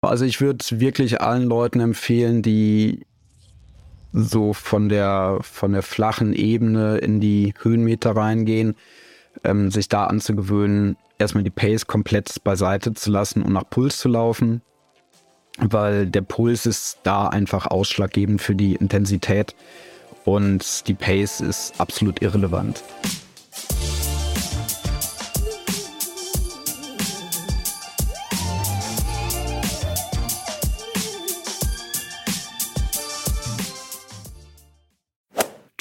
Also ich würde wirklich allen Leuten empfehlen, die so von der, von der flachen Ebene in die Höhenmeter reingehen, ähm, sich da anzugewöhnen, erstmal die Pace komplett beiseite zu lassen und nach Puls zu laufen, weil der Puls ist da einfach ausschlaggebend für die Intensität und die Pace ist absolut irrelevant.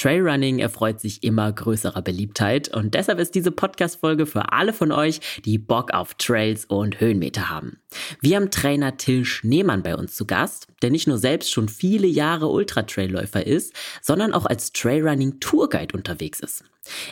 Trailrunning erfreut sich immer größerer Beliebtheit und deshalb ist diese Podcast-Folge für alle von euch, die Bock auf Trails und Höhenmeter haben. Wir haben Trainer Till Schneemann bei uns zu Gast, der nicht nur selbst schon viele Jahre Ultra-Trailläufer ist, sondern auch als Trailrunning-Tourguide unterwegs ist.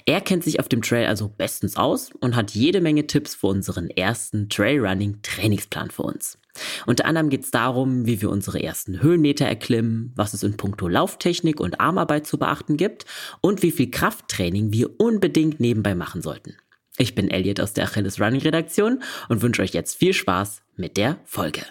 Er kennt sich auf dem Trail also bestens aus und hat jede Menge Tipps für unseren ersten Trailrunning-Trainingsplan für uns. Unter anderem geht es darum, wie wir unsere ersten Höhenmeter erklimmen, was es in puncto Lauftechnik und Armarbeit zu beachten gibt und wie viel Krafttraining wir unbedingt nebenbei machen sollten. Ich bin Elliot aus der Achilles Running Redaktion und wünsche euch jetzt viel Spaß mit der Folge.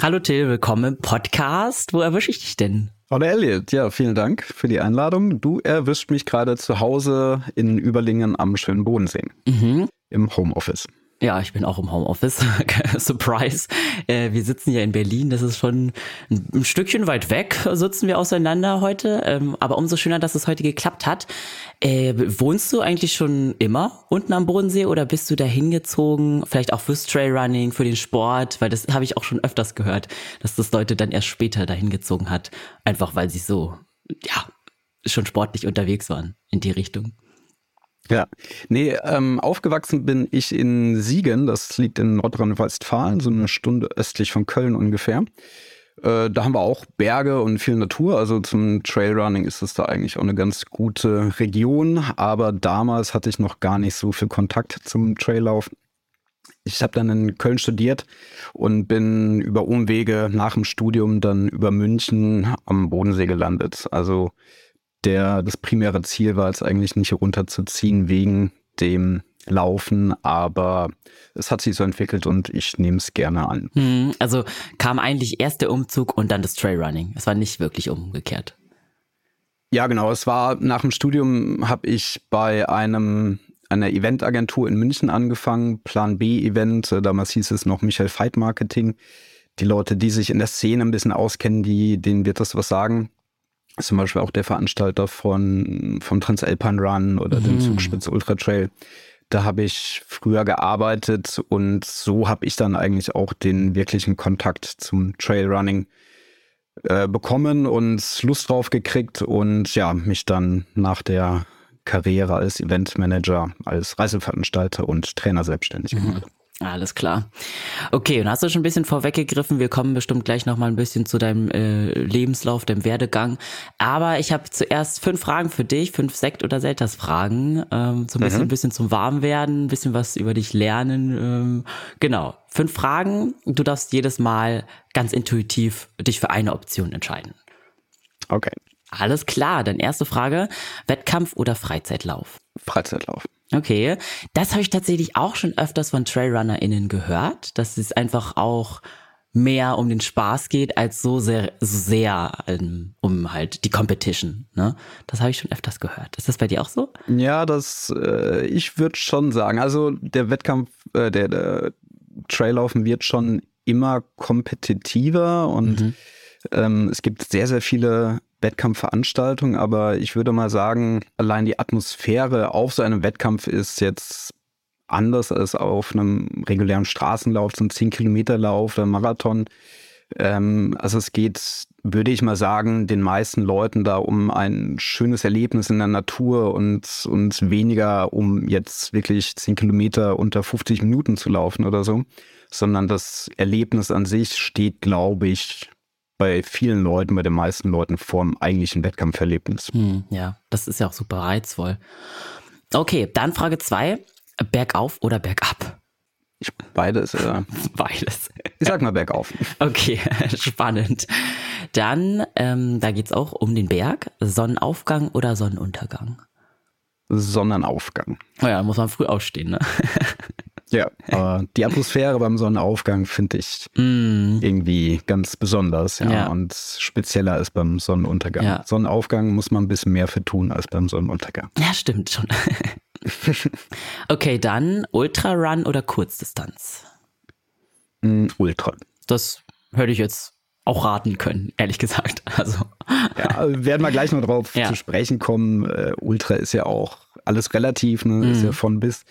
Hallo Till, willkommen im Podcast. Wo erwische ich dich denn? Hallo Elliot, ja, vielen Dank für die Einladung. Du erwischt mich gerade zu Hause in Überlingen am schönen Bodensee. Mhm. Im Homeoffice. Ja, ich bin auch im Homeoffice. Surprise. Äh, wir sitzen ja in Berlin. Das ist schon ein, ein Stückchen weit weg, sitzen wir auseinander heute. Ähm, aber umso schöner, dass es heute geklappt hat. Äh, wohnst du eigentlich schon immer unten am Bodensee oder bist du da hingezogen? Vielleicht auch fürs Trailrunning, für den Sport? Weil das habe ich auch schon öfters gehört, dass das Leute dann erst später dahin gezogen hat. Einfach weil sie so, ja, schon sportlich unterwegs waren in die Richtung. Ja, nee, ähm, aufgewachsen bin ich in Siegen, das liegt in Nordrhein-Westfalen, so eine Stunde östlich von Köln ungefähr. Äh, da haben wir auch Berge und viel Natur, also zum Trailrunning ist es da eigentlich auch eine ganz gute Region, aber damals hatte ich noch gar nicht so viel Kontakt zum Traillaufen. Ich habe dann in Köln studiert und bin über Umwege nach dem Studium dann über München am Bodensee gelandet. Also der, das primäre Ziel war es eigentlich nicht runterzuziehen wegen dem Laufen, aber es hat sich so entwickelt und ich nehme es gerne an. Hm, also kam eigentlich erst der Umzug und dann das Trailrunning. Es war nicht wirklich umgekehrt. Ja, genau. Es war nach dem Studium habe ich bei einem einer Eventagentur in München angefangen, Plan B Event. Damals hieß es noch Michael Veit Marketing. Die Leute, die sich in der Szene ein bisschen auskennen, die, denen wird das was sagen zum Beispiel auch der Veranstalter von, vom Transalpine Run oder mhm. dem Zugspitze Ultra Trail. Da habe ich früher gearbeitet und so habe ich dann eigentlich auch den wirklichen Kontakt zum Trailrunning äh, bekommen und Lust drauf gekriegt und ja, mich dann nach der Karriere als Eventmanager, als Reiseveranstalter und Trainer selbstständig gemacht. Mhm. Alles klar. Okay, und hast du schon ein bisschen vorweggegriffen. Wir kommen bestimmt gleich nochmal ein bisschen zu deinem äh, Lebenslauf, deinem Werdegang. Aber ich habe zuerst fünf Fragen für dich, fünf Sekt- oder Selters-Fragen. Ähm, so ein bisschen, mhm. ein bisschen zum Warmwerden, ein bisschen was über dich lernen. Ähm, genau. Fünf Fragen. Du darfst jedes Mal ganz intuitiv dich für eine Option entscheiden. Okay. Alles klar. Dann erste Frage. Wettkampf oder Freizeitlauf? Freizeitlauf. Okay, das habe ich tatsächlich auch schon öfters von TrailrunnerInnen gehört, dass es einfach auch mehr um den Spaß geht, als so sehr, so sehr ähm, um halt die Competition. Ne? Das habe ich schon öfters gehört. Ist das bei dir auch so? Ja, das, äh, ich würde schon sagen. Also der Wettkampf, äh, der, der Traillaufen wird schon immer kompetitiver und mhm. ähm, es gibt sehr, sehr viele Wettkampfveranstaltung, aber ich würde mal sagen, allein die Atmosphäre auf so einem Wettkampf ist jetzt anders als auf einem regulären Straßenlauf, so einem 10-Kilometer-Lauf oder Marathon. Ähm, also es geht, würde ich mal sagen, den meisten Leuten da um ein schönes Erlebnis in der Natur und, und weniger um jetzt wirklich 10 Kilometer unter 50 Minuten zu laufen oder so, sondern das Erlebnis an sich steht, glaube ich, bei vielen Leuten, bei den meisten Leuten vorm eigentlichen Wettkampferlebnis. Hm, ja, das ist ja auch super reizvoll. Okay, dann Frage zwei: Bergauf oder bergab? Ich, beides. Äh, beides. Ich sag mal bergauf. Okay, spannend. Dann, ähm, da geht es auch um den Berg. Sonnenaufgang oder Sonnenuntergang? Sonnenaufgang. Naja, oh muss man früh aufstehen, ne? Ja, aber die Atmosphäre beim Sonnenaufgang finde ich mm. irgendwie ganz besonders, ja, ja, und spezieller als beim Sonnenuntergang. Ja. Sonnenaufgang muss man ein bisschen mehr für tun als beim Sonnenuntergang. Ja, stimmt schon. okay, dann Ultrarun oder Kurzdistanz? Mm, Ultra. Das hätte ich jetzt auch raten können, ehrlich gesagt. Also. Ja, werden wir gleich noch drauf ja. zu sprechen kommen. Uh, Ultra ist ja auch alles relativ, ne? Mm. ist ja von bis.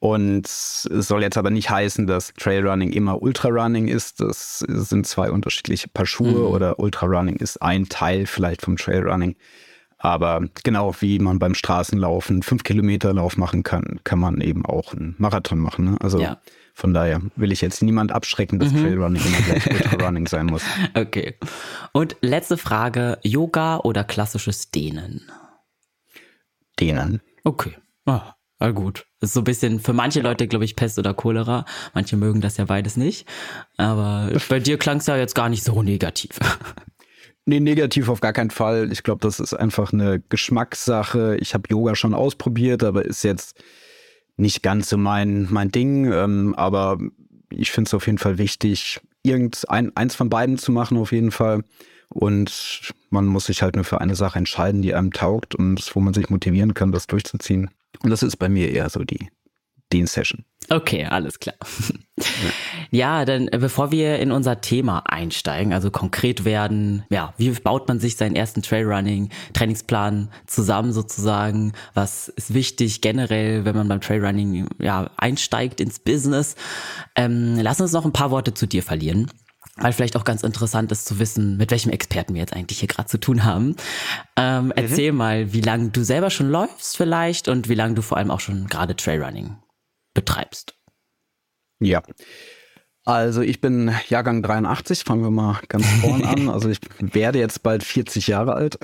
Und es soll jetzt aber nicht heißen, dass Trailrunning immer Ultrarunning ist. Das sind zwei unterschiedliche Paar Schuhe mhm. oder Ultrarunning ist ein Teil vielleicht vom Trailrunning. Aber genau wie man beim Straßenlaufen fünf Kilometer Lauf machen kann, kann man eben auch einen Marathon machen. Ne? Also ja. von daher will ich jetzt niemand abschrecken, dass mhm. Trailrunning immer gleich Ultrarunning sein muss. Okay. Und letzte Frage: Yoga oder klassisches Dehnen? Dehnen. Okay. Ah, Ah, gut. Das ist so ein bisschen für manche Leute, glaube ich, Pest oder Cholera. Manche mögen das ja beides nicht. Aber bei dir klang es ja jetzt gar nicht so negativ. Nee, negativ auf gar keinen Fall. Ich glaube, das ist einfach eine Geschmackssache. Ich habe Yoga schon ausprobiert, aber ist jetzt nicht ganz so mein, mein Ding. Ähm, aber ich finde es auf jeden Fall wichtig, irgendein eins von beiden zu machen, auf jeden Fall. Und man muss sich halt nur für eine Sache entscheiden, die einem taugt und wo man sich motivieren kann, das durchzuziehen. Und das ist bei mir eher so die den Session. Okay, alles klar. Ja. ja, dann äh, bevor wir in unser Thema einsteigen, also konkret werden, ja, wie baut man sich seinen ersten Trailrunning Trainingsplan zusammen sozusagen? Was ist wichtig generell, wenn man beim Trailrunning ja einsteigt ins Business? Ähm, lass uns noch ein paar Worte zu dir verlieren weil vielleicht auch ganz interessant ist zu wissen, mit welchem Experten wir jetzt eigentlich hier gerade zu tun haben. Ähm, mhm. Erzähl mal, wie lange du selber schon läufst vielleicht und wie lange du vor allem auch schon gerade Trailrunning betreibst. Ja. Also ich bin Jahrgang 83, fangen wir mal ganz vorn an. Also ich werde jetzt bald 40 Jahre alt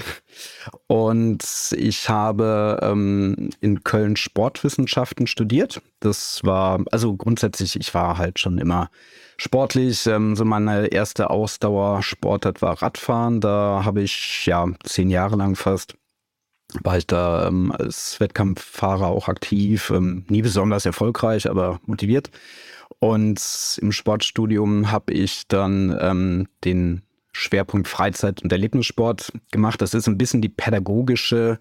und ich habe ähm, in Köln Sportwissenschaften studiert. Das war, also grundsätzlich, ich war halt schon immer sportlich. Ähm, so meine erste Ausdauersportart war Radfahren. Da habe ich ja zehn Jahre lang fast war ich da ähm, als Wettkampffahrer auch aktiv, ähm, nie besonders erfolgreich, aber motiviert. Und im Sportstudium habe ich dann ähm, den Schwerpunkt Freizeit- und Erlebnissport gemacht. Das ist ein bisschen die pädagogische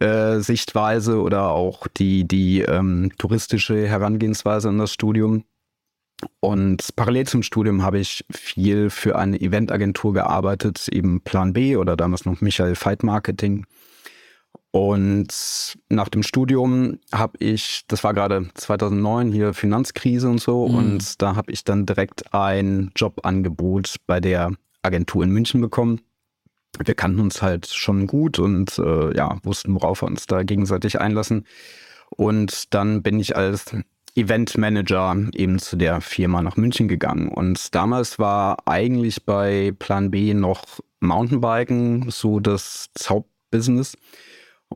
äh, Sichtweise oder auch die, die ähm, touristische Herangehensweise an das Studium. Und parallel zum Studium habe ich viel für eine Eventagentur gearbeitet, eben Plan B oder damals noch Michael Fight Marketing. Und nach dem Studium habe ich, das war gerade 2009 hier Finanzkrise und so, mhm. und da habe ich dann direkt ein Jobangebot bei der Agentur in München bekommen. Wir kannten uns halt schon gut und äh, ja, wussten, worauf wir uns da gegenseitig einlassen. Und dann bin ich als Eventmanager eben zu der Firma nach München gegangen. Und damals war eigentlich bei Plan B noch Mountainbiken so das Hauptbusiness.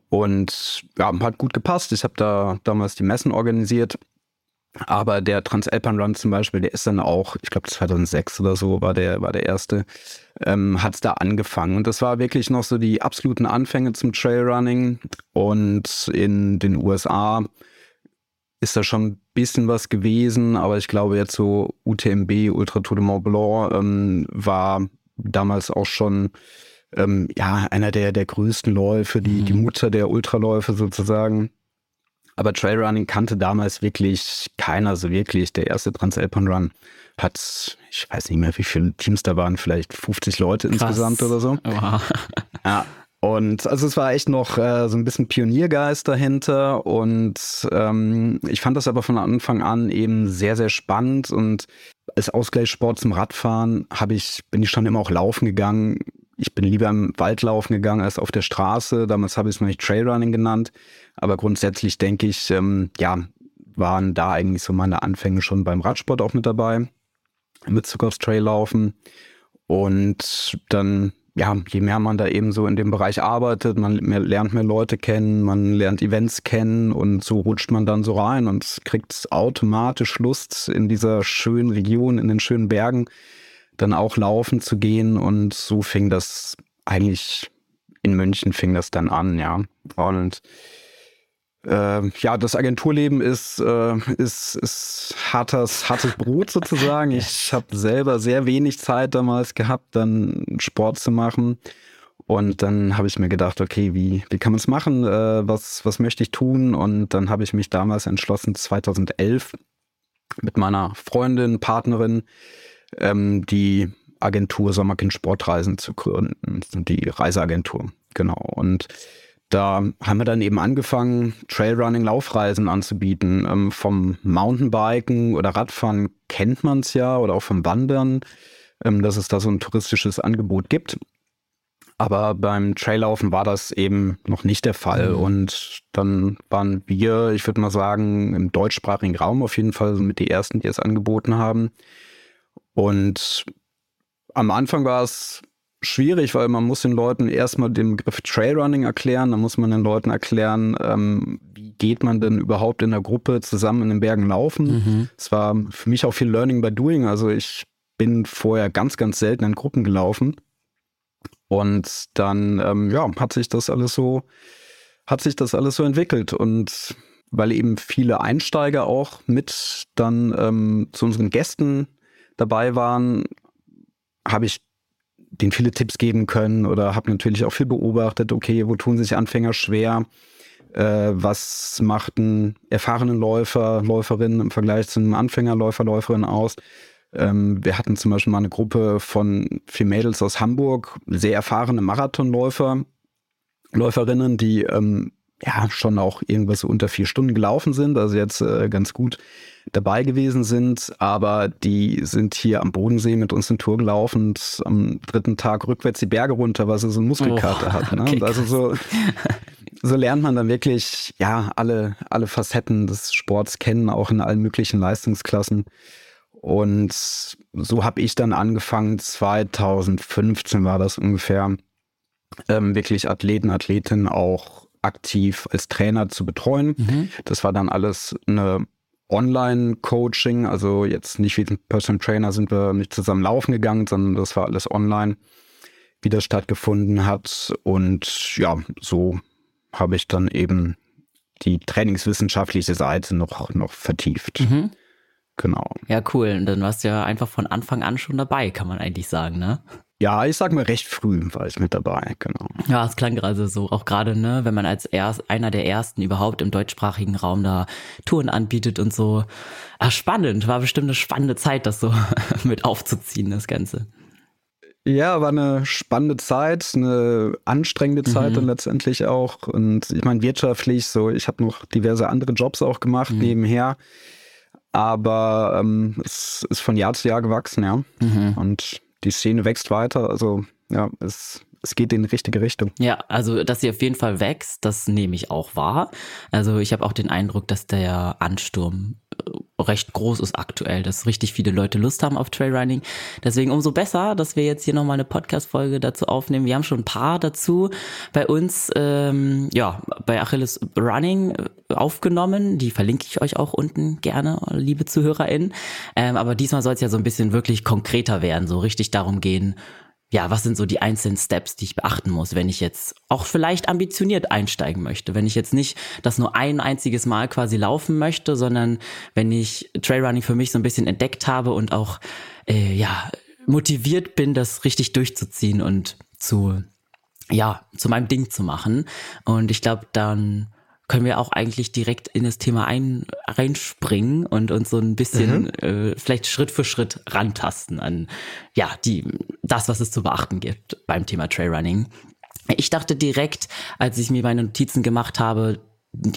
Und ja, hat gut gepasst. Ich habe da damals die Messen organisiert. Aber der Transalpine Run zum Beispiel, der ist dann auch, ich glaube 2006 oder so war der, war der erste, ähm, hat es da angefangen. Und das war wirklich noch so die absoluten Anfänge zum Trailrunning. Und in den USA ist da schon ein bisschen was gewesen, aber ich glaube jetzt so UTMB, Ultra Tour de Mont Blanc, ähm, war damals auch schon ähm, ja einer der, der größten Läufe, die, mhm. die Mutter der Ultraläufe sozusagen. Aber Trailrunning kannte damals wirklich keiner so wirklich. Der erste Transalpine Run hat, ich weiß nicht mehr, wie viele Teams da waren, vielleicht 50 Leute Krass. insgesamt oder so. Wow. Ja, und also es war echt noch äh, so ein bisschen Pioniergeist dahinter und ähm, ich fand das aber von Anfang an eben sehr, sehr spannend und als Ausgleichssport zum Radfahren habe ich, bin ich schon immer auch laufen gegangen. Ich bin lieber im Wald laufen gegangen als auf der Straße. Damals habe ich es noch nicht Trailrunning genannt. Aber grundsätzlich denke ich, ähm, ja, waren da eigentlich so meine Anfänge schon beim Radsport auch mit dabei. Mit Zug aufs Trail laufen. Und dann ja, je mehr man da eben so in dem Bereich arbeitet, man lernt mehr Leute kennen, man lernt Events kennen und so rutscht man dann so rein und kriegt automatisch Lust in dieser schönen Region, in den schönen Bergen, dann auch laufen zu gehen und so fing das eigentlich in München fing das dann an, ja. Und äh, ja, das Agenturleben ist, äh, ist, ist hartes, hartes Brot sozusagen. Ich habe selber sehr wenig Zeit damals gehabt, dann Sport zu machen. Und dann habe ich mir gedacht, okay, wie, wie kann man es machen? Äh, was, was möchte ich tun? Und dann habe ich mich damals entschlossen, 2011 mit meiner Freundin, Partnerin, ähm, die Agentur Sommerkind Sportreisen zu gründen, die Reiseagentur. Genau. Und da haben wir dann eben angefangen, Trailrunning, Laufreisen anzubieten. Ähm, vom Mountainbiken oder Radfahren kennt man es ja oder auch vom Wandern, ähm, dass es da so ein touristisches Angebot gibt. Aber beim Traillaufen war das eben noch nicht der Fall. Mhm. Und dann waren wir, ich würde mal sagen, im deutschsprachigen Raum auf jeden Fall mit die ersten, die es angeboten haben. Und am Anfang war es schwierig, weil man muss den Leuten erstmal den Begriff Trailrunning erklären, dann muss man den Leuten erklären, ähm, wie geht man denn überhaupt in der Gruppe zusammen in den Bergen laufen. Mhm. Es mhm. war für mich auch viel Learning by Doing, also ich bin vorher ganz, ganz selten in Gruppen gelaufen. Und dann, ähm, ja, hat sich das alles so, hat sich das alles so entwickelt und weil eben viele Einsteiger auch mit dann ähm, zu unseren Gästen dabei waren, habe ich denen viele Tipps geben können oder habe natürlich auch viel beobachtet, okay, wo tun sich Anfänger schwer, äh, was macht ein erfahrenen Läufer, Läuferin im Vergleich zu einem Anfängerläufer, Läuferin aus. Ähm, wir hatten zum Beispiel mal eine Gruppe von vier Mädels aus Hamburg, sehr erfahrene Marathonläufer, Läuferinnen, die ähm, ja schon auch irgendwas unter vier Stunden gelaufen sind, also jetzt äh, ganz gut dabei gewesen sind, aber die sind hier am Bodensee mit uns in Tour gelaufen und am dritten Tag rückwärts die Berge runter, weil sie so einen Muskelkater oh, hatten. Ne? Okay, also so, so lernt man dann wirklich ja alle, alle Facetten des Sports kennen, auch in allen möglichen Leistungsklassen. Und so habe ich dann angefangen, 2015 war das ungefähr, ähm, wirklich Athleten, Athletinnen auch aktiv als Trainer zu betreuen. Mhm. Das war dann alles eine Online-Coaching, also jetzt nicht wie ein Personal Trainer sind wir nicht zusammen laufen gegangen, sondern das war alles online, wie das stattgefunden hat. Und ja, so habe ich dann eben die trainingswissenschaftliche Seite noch, noch vertieft. Mhm. Genau. Ja, cool. Und dann warst du ja einfach von Anfang an schon dabei, kann man eigentlich sagen, ne? Ja, ich sag mal recht früh war ich mit dabei, genau. Ja, es klang gerade so, auch gerade, ne, wenn man als erst, einer der ersten überhaupt im deutschsprachigen Raum da Touren anbietet und so. Ach, spannend, war bestimmt eine spannende Zeit, das so mit aufzuziehen, das Ganze. Ja, war eine spannende Zeit, eine anstrengende Zeit mhm. dann letztendlich auch. Und ich meine, wirtschaftlich, so, ich habe noch diverse andere Jobs auch gemacht mhm. nebenher. Aber ähm, es ist von Jahr zu Jahr gewachsen, ja. Mhm. Und die Szene wächst weiter. Also ja, es, es geht in die richtige Richtung. Ja, also dass sie auf jeden Fall wächst, das nehme ich auch wahr. Also ich habe auch den Eindruck, dass der Ansturm recht groß ist aktuell, dass richtig viele Leute Lust haben auf Trailrunning. Deswegen umso besser, dass wir jetzt hier nochmal eine Podcast-Folge dazu aufnehmen. Wir haben schon ein paar dazu bei uns, ähm, ja, bei Achilles Running äh, aufgenommen. Die verlinke ich euch auch unten gerne, liebe ZuhörerInnen. Ähm, aber diesmal soll es ja so ein bisschen wirklich konkreter werden, so richtig darum gehen, ja, was sind so die einzelnen Steps, die ich beachten muss, wenn ich jetzt auch vielleicht ambitioniert einsteigen möchte, wenn ich jetzt nicht das nur ein einziges Mal quasi laufen möchte, sondern wenn ich Trailrunning für mich so ein bisschen entdeckt habe und auch äh, ja motiviert bin, das richtig durchzuziehen und zu ja zu meinem Ding zu machen. Und ich glaube, dann können wir auch eigentlich direkt in das Thema ein, reinspringen und uns so ein bisschen mhm. äh, vielleicht Schritt für Schritt rantasten an ja die das, was es zu beachten gibt beim Thema Trailrunning. Ich dachte direkt, als ich mir meine Notizen gemacht habe,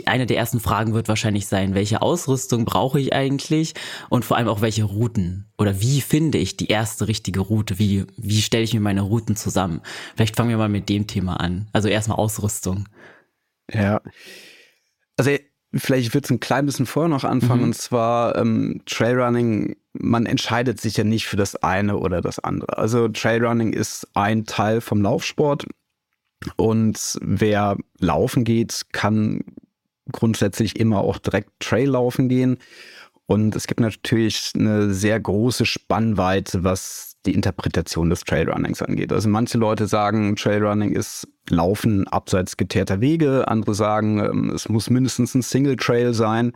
eine der ersten Fragen wird wahrscheinlich sein, welche Ausrüstung brauche ich eigentlich und vor allem auch welche Routen oder wie finde ich die erste richtige Route? Wie, wie stelle ich mir meine Routen zusammen? Vielleicht fangen wir mal mit dem Thema an. Also erstmal Ausrüstung. Ja, also vielleicht wird es ein klein bisschen vorher noch anfangen, mhm. und zwar ähm, Trailrunning, man entscheidet sich ja nicht für das eine oder das andere. Also Trailrunning ist ein Teil vom Laufsport und wer laufen geht, kann grundsätzlich immer auch direkt Trail laufen gehen. Und es gibt natürlich eine sehr große Spannweite, was die Interpretation des Trailrunnings angeht. Also manche Leute sagen, Trailrunning ist Laufen abseits geteerter Wege. Andere sagen, ähm, es muss mindestens ein Single Trail sein,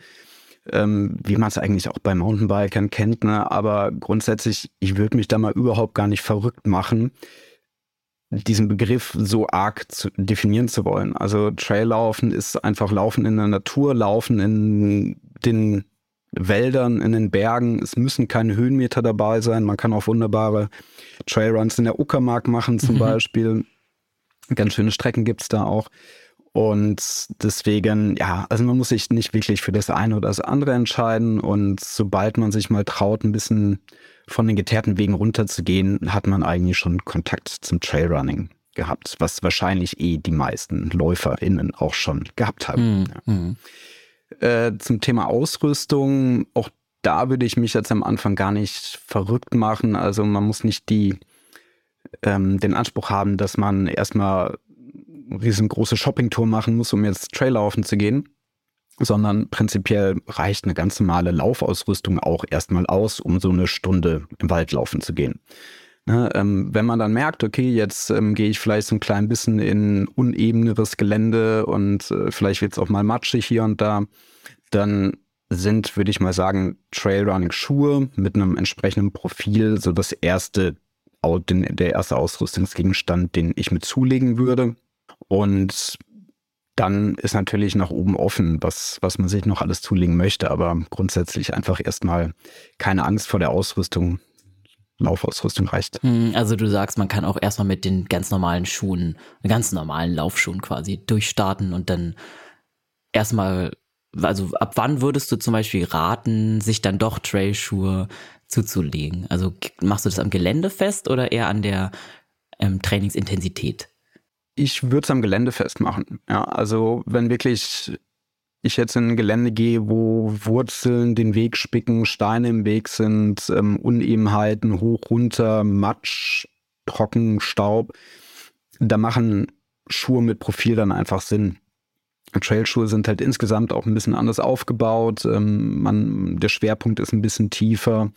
ähm, wie man es eigentlich auch bei Mountainbikern kennt. Ne? Aber grundsätzlich, ich würde mich da mal überhaupt gar nicht verrückt machen, diesen Begriff so arg zu definieren zu wollen. Also Traillaufen ist einfach Laufen in der Natur, Laufen in den Wäldern, in den Bergen. Es müssen keine Höhenmeter dabei sein. Man kann auch wunderbare Trailruns in der Uckermark machen zum mhm. Beispiel. Ganz schöne Strecken gibt es da auch. Und deswegen, ja, also man muss sich nicht wirklich für das eine oder das andere entscheiden. Und sobald man sich mal traut, ein bisschen von den geteerten Wegen runterzugehen, hat man eigentlich schon Kontakt zum Trailrunning gehabt, was wahrscheinlich eh die meisten LäuferInnen auch schon gehabt haben. Mhm. Ja. Äh, zum Thema Ausrüstung, auch da würde ich mich jetzt am Anfang gar nicht verrückt machen. Also man muss nicht die, ähm, den Anspruch haben, dass man erstmal riesengroße Shoppingtour machen muss, um jetzt Traillaufen zu gehen sondern prinzipiell reicht eine ganz normale Laufausrüstung auch erstmal aus, um so eine Stunde im Wald laufen zu gehen. Ne, ähm, wenn man dann merkt, okay, jetzt ähm, gehe ich vielleicht so ein klein bisschen in unebeneres Gelände und äh, vielleicht wird es auch mal matschig hier und da, dann sind, würde ich mal sagen, Trailrunning-Schuhe mit einem entsprechenden Profil so das erste, der erste Ausrüstungsgegenstand, den ich mir zulegen würde. Und dann ist natürlich nach oben offen, was, was man sich noch alles zulegen möchte. Aber grundsätzlich einfach erstmal keine Angst vor der Ausrüstung. Laufausrüstung reicht. Hm, also du sagst, man kann auch erstmal mit den ganz normalen Schuhen, ganz normalen Laufschuhen quasi durchstarten und dann erstmal, also ab wann würdest du zum Beispiel raten, sich dann doch Trailschuhe zuzulegen? Also machst du das am Gelände fest oder eher an der ähm, Trainingsintensität? Ich würde es am Gelände festmachen. Ja, also wenn wirklich ich jetzt in ein Gelände gehe, wo Wurzeln den Weg spicken, Steine im Weg sind, ähm, Unebenheiten, hoch, runter, Matsch, Trocken, Staub, da machen Schuhe mit Profil dann einfach Sinn. Trailschuhe sind halt insgesamt auch ein bisschen anders aufgebaut. Ähm, man, der Schwerpunkt ist ein bisschen tiefer.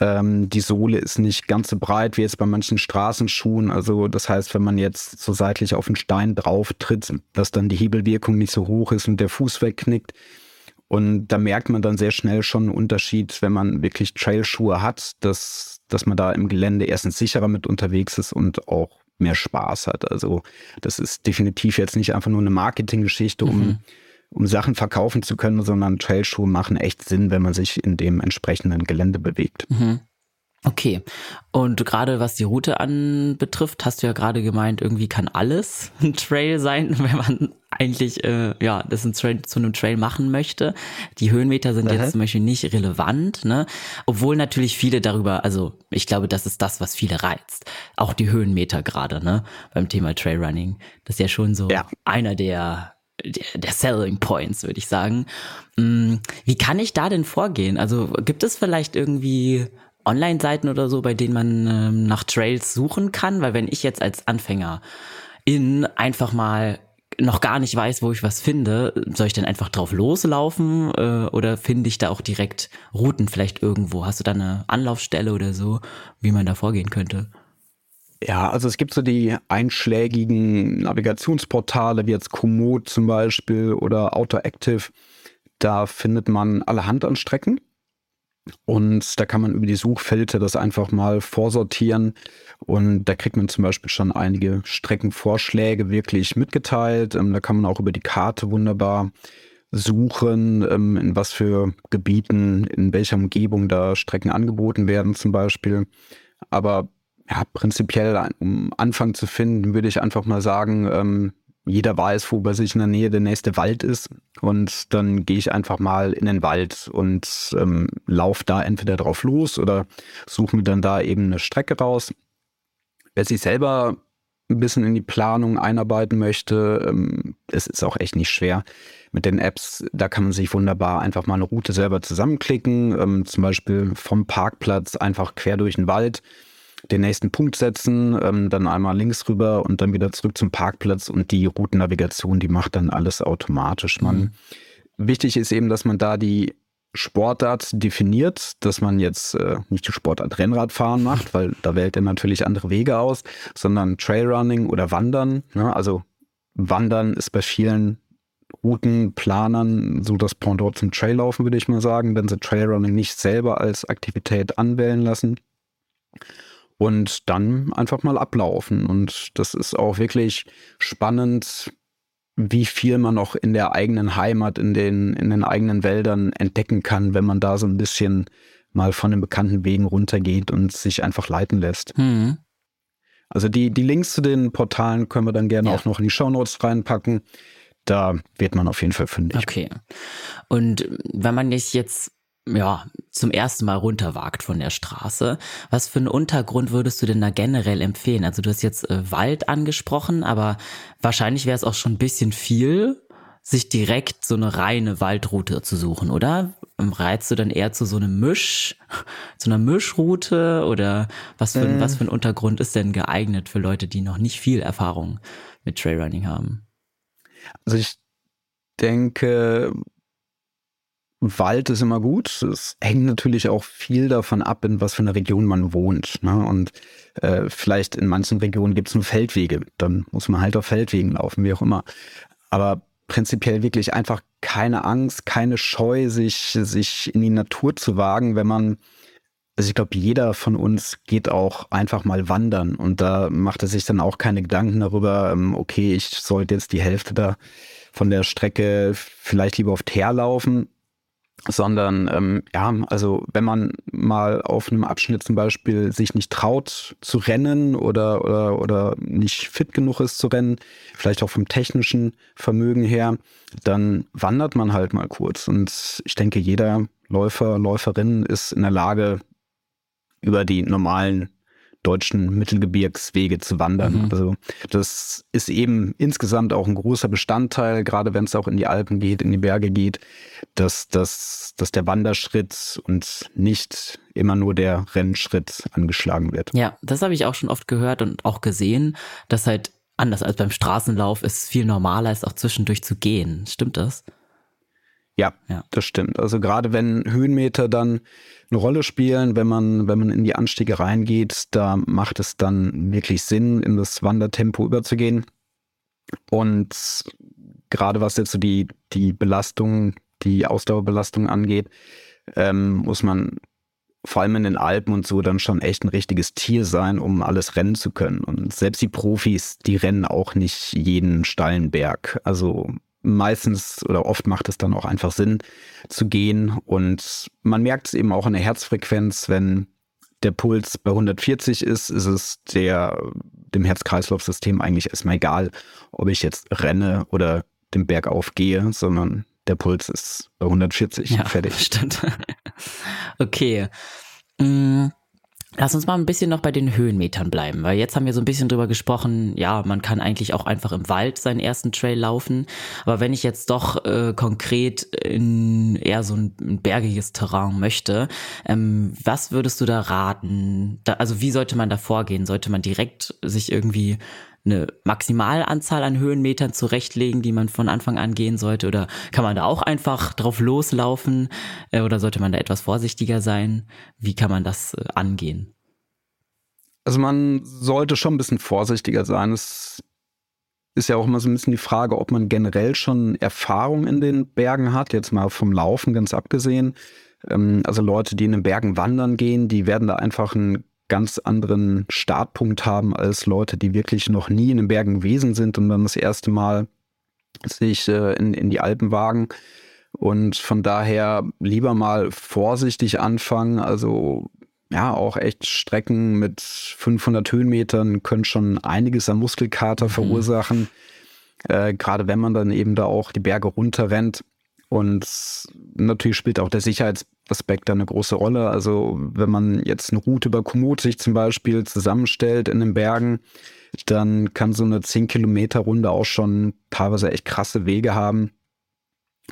Ähm, die Sohle ist nicht ganz so breit wie jetzt bei manchen Straßenschuhen. Also das heißt, wenn man jetzt so seitlich auf einen Stein drauf tritt, dass dann die Hebelwirkung nicht so hoch ist und der Fuß wegknickt. Und da merkt man dann sehr schnell schon einen Unterschied, wenn man wirklich Trailschuhe hat, dass, dass man da im Gelände erstens sicherer mit unterwegs ist und auch mehr Spaß hat. Also das ist definitiv jetzt nicht einfach nur eine Marketinggeschichte, um mhm um Sachen verkaufen zu können, sondern Trailschuhe machen echt Sinn, wenn man sich in dem entsprechenden Gelände bewegt. Mhm. Okay. Und gerade was die Route anbetrifft, hast du ja gerade gemeint, irgendwie kann alles ein Trail sein, wenn man eigentlich äh, ja das ein Trail, zu einem Trail machen möchte. Die Höhenmeter sind Aha. jetzt zum Beispiel nicht relevant, ne? Obwohl natürlich viele darüber, also ich glaube, das ist das, was viele reizt. Auch die Höhenmeter gerade, ne? Beim Thema Trailrunning. Das ist ja schon so ja. einer der der Selling Points, würde ich sagen. Mm, wie kann ich da denn vorgehen? Also gibt es vielleicht irgendwie Online-Seiten oder so, bei denen man ähm, nach Trails suchen kann? Weil wenn ich jetzt als Anfänger in einfach mal noch gar nicht weiß, wo ich was finde, soll ich dann einfach drauf loslaufen äh, oder finde ich da auch direkt Routen vielleicht irgendwo? Hast du da eine Anlaufstelle oder so, wie man da vorgehen könnte? Ja, also es gibt so die einschlägigen Navigationsportale wie jetzt Komoot zum Beispiel oder Autoactive. Da findet man alle Hand an Strecken. Und da kann man über die Suchfelder das einfach mal vorsortieren. Und da kriegt man zum Beispiel schon einige Streckenvorschläge wirklich mitgeteilt. Ähm, da kann man auch über die Karte wunderbar suchen, ähm, in was für Gebieten, in welcher Umgebung da Strecken angeboten werden zum Beispiel. Aber ja, prinzipiell, um Anfang zu finden, würde ich einfach mal sagen, ähm, jeder weiß, wo bei sich in der Nähe der nächste Wald ist. Und dann gehe ich einfach mal in den Wald und ähm, laufe da entweder drauf los oder suche mir dann da eben eine Strecke raus. Wer sich selber ein bisschen in die Planung einarbeiten möchte, ähm, es ist auch echt nicht schwer. Mit den Apps, da kann man sich wunderbar einfach mal eine Route selber zusammenklicken, ähm, zum Beispiel vom Parkplatz einfach quer durch den Wald den nächsten Punkt setzen, ähm, dann einmal links rüber und dann wieder zurück zum Parkplatz und die Routennavigation, die macht dann alles automatisch. Man, mhm. Wichtig ist eben, dass man da die Sportart definiert, dass man jetzt äh, nicht die Sportart Rennradfahren macht, weil da wählt er natürlich andere Wege aus, sondern Trailrunning oder Wandern. Ne? Also Wandern ist bei vielen Routenplanern so das Pendant zum Traillaufen, würde ich mal sagen, wenn sie Trailrunning nicht selber als Aktivität anwählen lassen. Und dann einfach mal ablaufen. Und das ist auch wirklich spannend, wie viel man noch in der eigenen Heimat, in den, in den eigenen Wäldern entdecken kann, wenn man da so ein bisschen mal von den bekannten Wegen runtergeht und sich einfach leiten lässt. Mhm. Also die, die Links zu den Portalen können wir dann gerne ja. auch noch in die Shownotes reinpacken. Da wird man auf jeden Fall fündig. Okay. Und wenn man jetzt ja, zum ersten Mal runterwagt von der Straße. Was für einen Untergrund würdest du denn da generell empfehlen? Also du hast jetzt äh, Wald angesprochen, aber wahrscheinlich wäre es auch schon ein bisschen viel, sich direkt so eine reine Waldroute zu suchen, oder? Reizt du dann eher zu so einem Misch, zu einer Mischroute oder was für, äh. was für ein Untergrund ist denn geeignet für Leute, die noch nicht viel Erfahrung mit Trailrunning haben? Also ich denke, Wald ist immer gut. Es hängt natürlich auch viel davon ab, in was für einer Region man wohnt. Ne? Und äh, vielleicht in manchen Regionen gibt es nur Feldwege. Dann muss man halt auf Feldwegen laufen, wie auch immer. Aber prinzipiell wirklich einfach keine Angst, keine Scheu, sich, sich in die Natur zu wagen, wenn man, also ich glaube, jeder von uns geht auch einfach mal wandern und da macht er sich dann auch keine Gedanken darüber, ähm, okay, ich sollte jetzt die Hälfte da von der Strecke vielleicht lieber auf Teer laufen sondern ähm, ja, also wenn man mal auf einem Abschnitt zum Beispiel sich nicht traut zu rennen oder, oder, oder nicht fit genug ist zu rennen, vielleicht auch vom technischen Vermögen her, dann wandert man halt mal kurz. Und ich denke, jeder Läufer, Läuferin ist in der Lage, über die normalen deutschen Mittelgebirgswege zu wandern. Mhm. Also das ist eben insgesamt auch ein großer Bestandteil, gerade wenn es auch in die Alpen geht, in die Berge geht, dass, dass, dass der Wanderschritt und nicht immer nur der Rennschritt angeschlagen wird. Ja, das habe ich auch schon oft gehört und auch gesehen, dass halt anders als beim Straßenlauf es viel normaler ist, auch zwischendurch zu gehen. Stimmt das? Ja, ja, das stimmt. Also gerade wenn Höhenmeter dann eine Rolle spielen, wenn man, wenn man in die Anstiege reingeht, da macht es dann wirklich Sinn, in das Wandertempo überzugehen. Und gerade was jetzt so die, die Belastung, die Ausdauerbelastung angeht, ähm, muss man vor allem in den Alpen und so dann schon echt ein richtiges Tier sein, um alles rennen zu können. Und selbst die Profis, die rennen auch nicht jeden steilen Berg. Also meistens oder oft macht es dann auch einfach Sinn zu gehen. Und man merkt es eben auch in der Herzfrequenz, wenn der Puls bei 140 ist, ist es der, dem Herz-Kreislauf-System eigentlich erstmal egal, ob ich jetzt renne oder den Berg aufgehe, sondern der Puls ist bei 140 ja, fertig. Stimmt. okay. Mm. Lass uns mal ein bisschen noch bei den Höhenmetern bleiben, weil jetzt haben wir so ein bisschen drüber gesprochen, ja, man kann eigentlich auch einfach im Wald seinen ersten Trail laufen. Aber wenn ich jetzt doch äh, konkret in eher so ein, ein bergiges Terrain möchte, ähm, was würdest du da raten? Da, also wie sollte man da vorgehen? Sollte man direkt sich irgendwie eine Maximalanzahl an Höhenmetern zurechtlegen, die man von Anfang an gehen sollte? Oder kann man da auch einfach drauf loslaufen? Äh, oder sollte man da etwas vorsichtiger sein? Wie kann man das äh, angehen? Also man sollte schon ein bisschen vorsichtiger sein. Es ist ja auch immer so ein bisschen die Frage, ob man generell schon Erfahrung in den Bergen hat, jetzt mal vom Laufen ganz abgesehen. Ähm, also Leute, die in den Bergen wandern gehen, die werden da einfach ein ganz anderen Startpunkt haben als Leute, die wirklich noch nie in den Bergen gewesen sind und dann das erste Mal sich äh, in, in die Alpen wagen. Und von daher lieber mal vorsichtig anfangen. Also ja, auch echt Strecken mit 500 Höhenmetern können schon einiges an Muskelkater mhm. verursachen. Äh, Gerade wenn man dann eben da auch die Berge runterrennt. Und natürlich spielt auch der Sicherheitsaspekt da eine große Rolle. Also wenn man jetzt eine Route über Komoot sich zum Beispiel zusammenstellt in den Bergen, dann kann so eine 10 Kilometer Runde auch schon teilweise echt krasse Wege haben.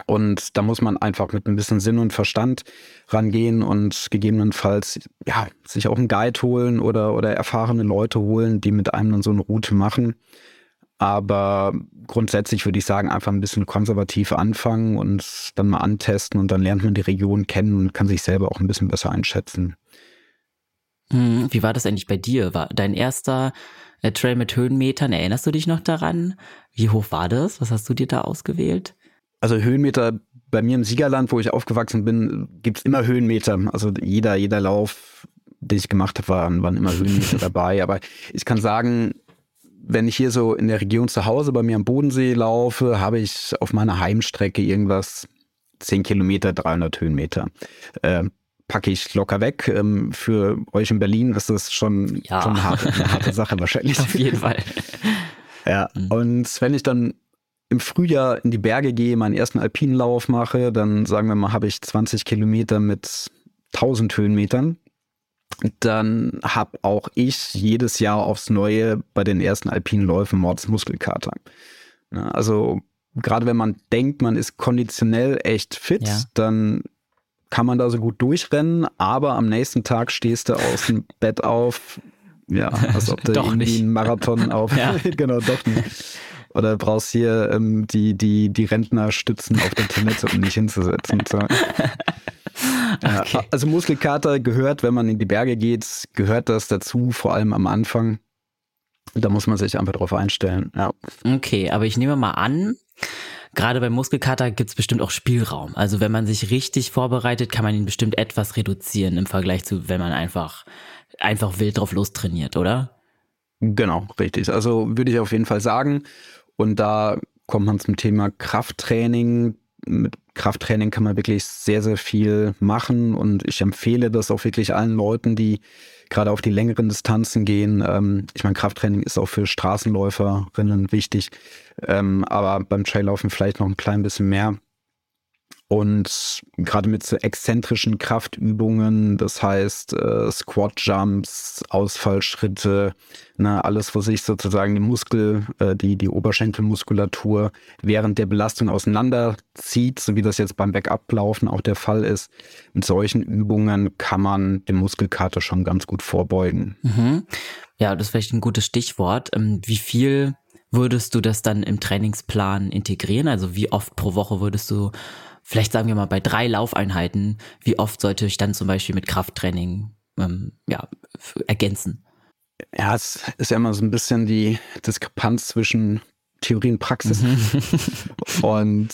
Und da muss man einfach mit ein bisschen Sinn und Verstand rangehen und gegebenenfalls ja, sich auch einen Guide holen oder, oder erfahrene Leute holen, die mit einem dann so eine Route machen. Aber grundsätzlich würde ich sagen, einfach ein bisschen konservativ anfangen und dann mal antesten und dann lernt man die Region kennen und kann sich selber auch ein bisschen besser einschätzen. Hm, wie war das eigentlich bei dir? War dein erster äh, Trail mit Höhenmetern, erinnerst du dich noch daran? Wie hoch war das? Was hast du dir da ausgewählt? Also Höhenmeter bei mir im Siegerland, wo ich aufgewachsen bin, gibt es immer Höhenmeter. Also jeder, jeder Lauf, den ich gemacht habe, waren, waren immer Höhenmeter dabei. Aber ich kann sagen, wenn ich hier so in der Region zu Hause bei mir am Bodensee laufe, habe ich auf meiner Heimstrecke irgendwas 10 Kilometer, 300 Höhenmeter. Äh, packe ich locker weg. Ähm, für euch in Berlin ist das schon, ja. schon eine, harte, eine harte Sache wahrscheinlich. Auf jeden Fall. ja, mhm. und wenn ich dann im Frühjahr in die Berge gehe, meinen ersten Alpinlauf mache, dann sagen wir mal, habe ich 20 Kilometer mit 1000 Höhenmetern dann habe auch ich jedes Jahr aufs Neue bei den ersten alpinen Läufen Mordsmuskelkater. Also gerade wenn man denkt, man ist konditionell echt fit, ja. dann kann man da so gut durchrennen, aber am nächsten Tag stehst du aus dem Bett auf, ja, als ob du irgendwie nicht. einen Marathon auf, ja. genau, doch nicht. Oder brauchst hier ähm, die, die, die Rentner stützen auf der Toilette, um nicht hinzusetzen. So. Okay. also Muskelkater gehört, wenn man in die Berge geht, gehört das dazu, vor allem am Anfang. Da muss man sich einfach drauf einstellen. Ja. Okay, aber ich nehme mal an, gerade beim Muskelkater gibt es bestimmt auch Spielraum. Also wenn man sich richtig vorbereitet, kann man ihn bestimmt etwas reduzieren im Vergleich zu, wenn man einfach, einfach wild drauf lostrainiert, oder? Genau, richtig. Also würde ich auf jeden Fall sagen. Und da kommt man zum Thema Krafttraining. Mit Krafttraining kann man wirklich sehr, sehr viel machen und ich empfehle das auch wirklich allen Leuten, die gerade auf die längeren Distanzen gehen. Ähm, ich meine, Krafttraining ist auch für Straßenläuferinnen wichtig, ähm, aber beim Traillaufen vielleicht noch ein klein bisschen mehr. Und gerade mit so exzentrischen Kraftübungen, das heißt äh, Squat-Jumps, Ausfallschritte, ne, alles, wo sich sozusagen die Muskel, äh, die, die Oberschenkelmuskulatur während der Belastung auseinanderzieht, so wie das jetzt beim Backup-Laufen auch der Fall ist. Mit solchen Übungen kann man dem Muskelkater schon ganz gut vorbeugen. Mhm. Ja, das ist vielleicht ein gutes Stichwort. Ähm, wie viel würdest du das dann im Trainingsplan integrieren? Also wie oft pro Woche würdest du vielleicht sagen wir mal bei drei Laufeinheiten, wie oft sollte ich dann zum Beispiel mit Krafttraining ähm, ja, ergänzen? Ja, es ist ja immer so ein bisschen die Diskrepanz zwischen Theorie und Praxis. Mhm. und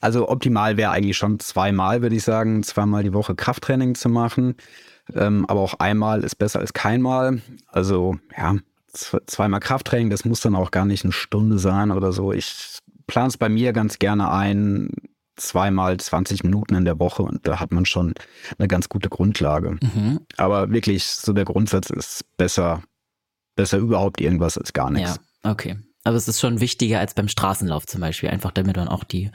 also optimal wäre eigentlich schon zweimal, würde ich sagen, zweimal die Woche Krafttraining zu machen. Ähm, aber auch einmal ist besser als keinmal. Also ja, zweimal Krafttraining, das muss dann auch gar nicht eine Stunde sein oder so. Ich plane es bei mir ganz gerne ein, zweimal 20 Minuten in der Woche und da hat man schon eine ganz gute Grundlage. Mhm. Aber wirklich, so der Grundsatz ist besser, besser überhaupt irgendwas als gar nichts. Ja, okay. Aber es ist schon wichtiger als beim Straßenlauf zum Beispiel, einfach damit man auch die,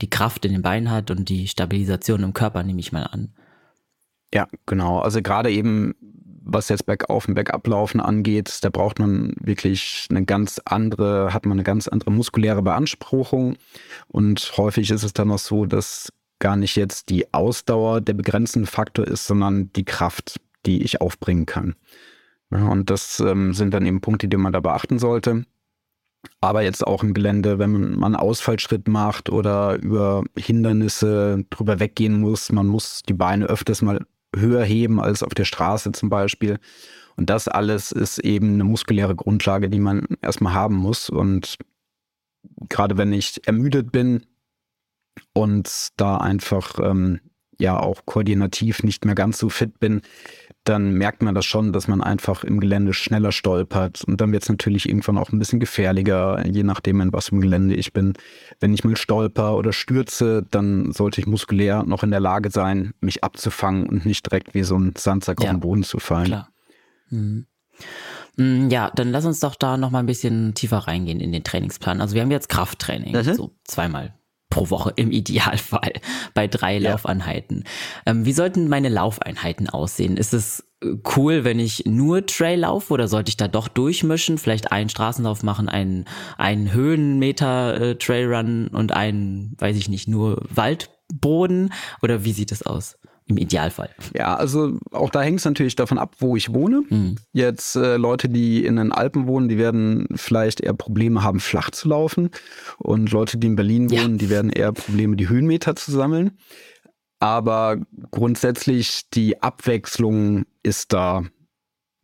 die Kraft in den Beinen hat und die Stabilisation im Körper, nehme ich mal an. Ja, genau. Also gerade eben was jetzt Bergauf und Bergablaufen angeht, da braucht man wirklich eine ganz andere, hat man eine ganz andere muskuläre Beanspruchung. Und häufig ist es dann auch so, dass gar nicht jetzt die Ausdauer der begrenzende Faktor ist, sondern die Kraft, die ich aufbringen kann. Ja, und das ähm, sind dann eben Punkte, die man da beachten sollte. Aber jetzt auch im Gelände, wenn man einen Ausfallschritt macht oder über Hindernisse drüber weggehen muss, man muss die Beine öfters mal höher heben als auf der Straße zum Beispiel. Und das alles ist eben eine muskuläre Grundlage, die man erstmal haben muss. Und gerade wenn ich ermüdet bin und da einfach ähm, ja auch koordinativ nicht mehr ganz so fit bin, dann merkt man das schon, dass man einfach im Gelände schneller stolpert. Und dann wird es natürlich irgendwann auch ein bisschen gefährlicher, je nachdem, in was im Gelände ich bin. Wenn ich mal stolper oder stürze, dann sollte ich muskulär noch in der Lage sein, mich abzufangen und nicht direkt wie so ein Sandsack ja, auf den Boden zu fallen. Klar. Mhm. Mm, ja, dann lass uns doch da noch mal ein bisschen tiefer reingehen in den Trainingsplan. Also wir haben jetzt Krafttraining, mhm. so zweimal pro Woche im Idealfall bei drei ja. Laufeinheiten. Ähm, wie sollten meine Laufeinheiten aussehen? Ist es äh, cool, wenn ich nur Trail laufe oder sollte ich da doch durchmischen? Vielleicht einen Straßenlauf machen, einen, einen Höhenmeter äh, Trailrun und einen, weiß ich nicht, nur Waldboden? Oder wie sieht es aus? Im Idealfall. Ja, also auch da hängt es natürlich davon ab, wo ich wohne. Mhm. Jetzt äh, Leute, die in den Alpen wohnen, die werden vielleicht eher Probleme haben, flach zu laufen. Und Leute, die in Berlin wohnen, ja. die werden eher Probleme, die Höhenmeter zu sammeln. Aber grundsätzlich die Abwechslung ist da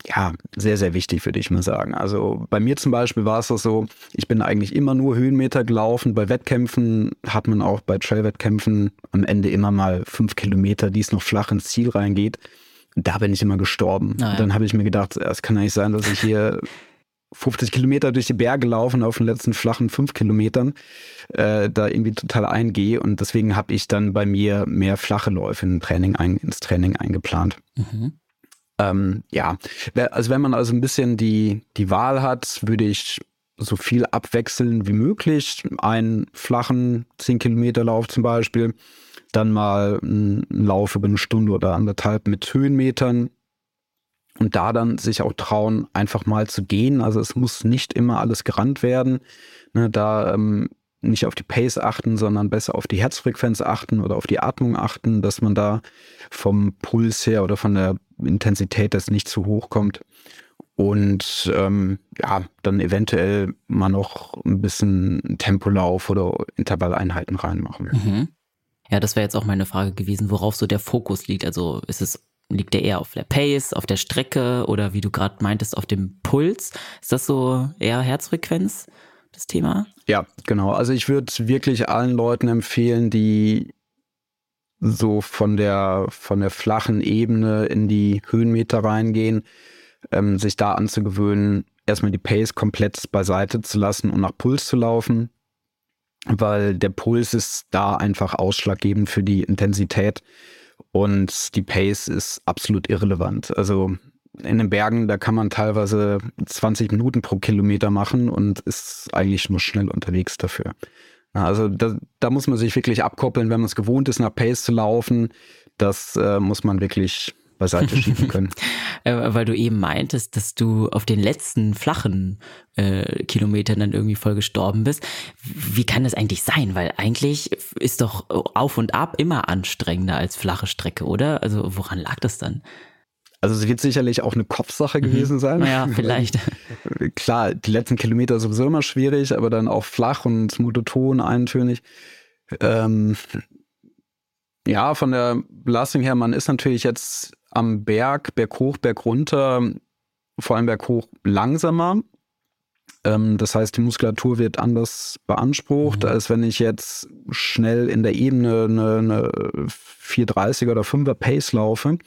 ja, sehr, sehr wichtig, würde ich mal sagen. Also bei mir zum Beispiel war es das so, ich bin eigentlich immer nur Höhenmeter gelaufen. Bei Wettkämpfen hat man auch bei Trailwettkämpfen am Ende immer mal fünf Kilometer, die es noch flach ins Ziel reingeht. Da bin ich immer gestorben. Ah, ja. Dann habe ich mir gedacht, es kann ja nicht sein, dass ich hier 50 Kilometer durch die Berge laufen auf den letzten flachen fünf Kilometern, äh, da irgendwie total eingehe. Und deswegen habe ich dann bei mir mehr flache Läufe in Training ein, ins Training eingeplant. Mhm. Ähm, ja, also wenn man also ein bisschen die, die Wahl hat, würde ich so viel abwechseln wie möglich. Einen flachen 10 Kilometer Lauf zum Beispiel, dann mal einen Lauf über eine Stunde oder anderthalb mit Höhenmetern und da dann sich auch trauen, einfach mal zu gehen. Also es muss nicht immer alles gerannt werden. Ne, da ähm, nicht auf die Pace achten, sondern besser auf die Herzfrequenz achten oder auf die Atmung achten, dass man da vom Puls her oder von der Intensität das nicht zu hoch kommt. Und ähm, ja, dann eventuell mal noch ein bisschen Tempolauf oder Intervalleinheiten reinmachen. Mhm. Ja, das wäre jetzt auch meine Frage gewesen, worauf so der Fokus liegt. Also ist es, liegt der eher auf der Pace, auf der Strecke oder wie du gerade meintest, auf dem Puls? Ist das so eher Herzfrequenz? Das Thema? Ja, genau. Also ich würde wirklich allen Leuten empfehlen, die so von der, von der flachen Ebene in die Höhenmeter reingehen, ähm, sich da anzugewöhnen, erstmal die Pace komplett beiseite zu lassen und nach Puls zu laufen, weil der Puls ist da einfach ausschlaggebend für die Intensität und die Pace ist absolut irrelevant. Also in den Bergen, da kann man teilweise 20 Minuten pro Kilometer machen und ist eigentlich nur schnell unterwegs dafür. Also da, da muss man sich wirklich abkoppeln, wenn man es gewohnt ist, nach Pace zu laufen. Das äh, muss man wirklich beiseite schieben können. Äh, weil du eben meintest, dass du auf den letzten flachen äh, Kilometern dann irgendwie voll gestorben bist. Wie kann das eigentlich sein? Weil eigentlich ist doch auf und ab immer anstrengender als flache Strecke, oder? Also woran lag das dann? Also es wird sicherlich auch eine Kopfsache mhm. gewesen sein. Ja, vielleicht. Klar, die letzten Kilometer sowieso immer schwierig, aber dann auch flach und monoton, eintönig. Ähm, ja, von der Belastung her, man ist natürlich jetzt am Berg, Berg hoch, Berg runter, vor allem Berg hoch langsamer. Ähm, das heißt, die Muskulatur wird anders beansprucht, mhm. als wenn ich jetzt schnell in der Ebene eine, eine 430er oder 5er Pace laufe.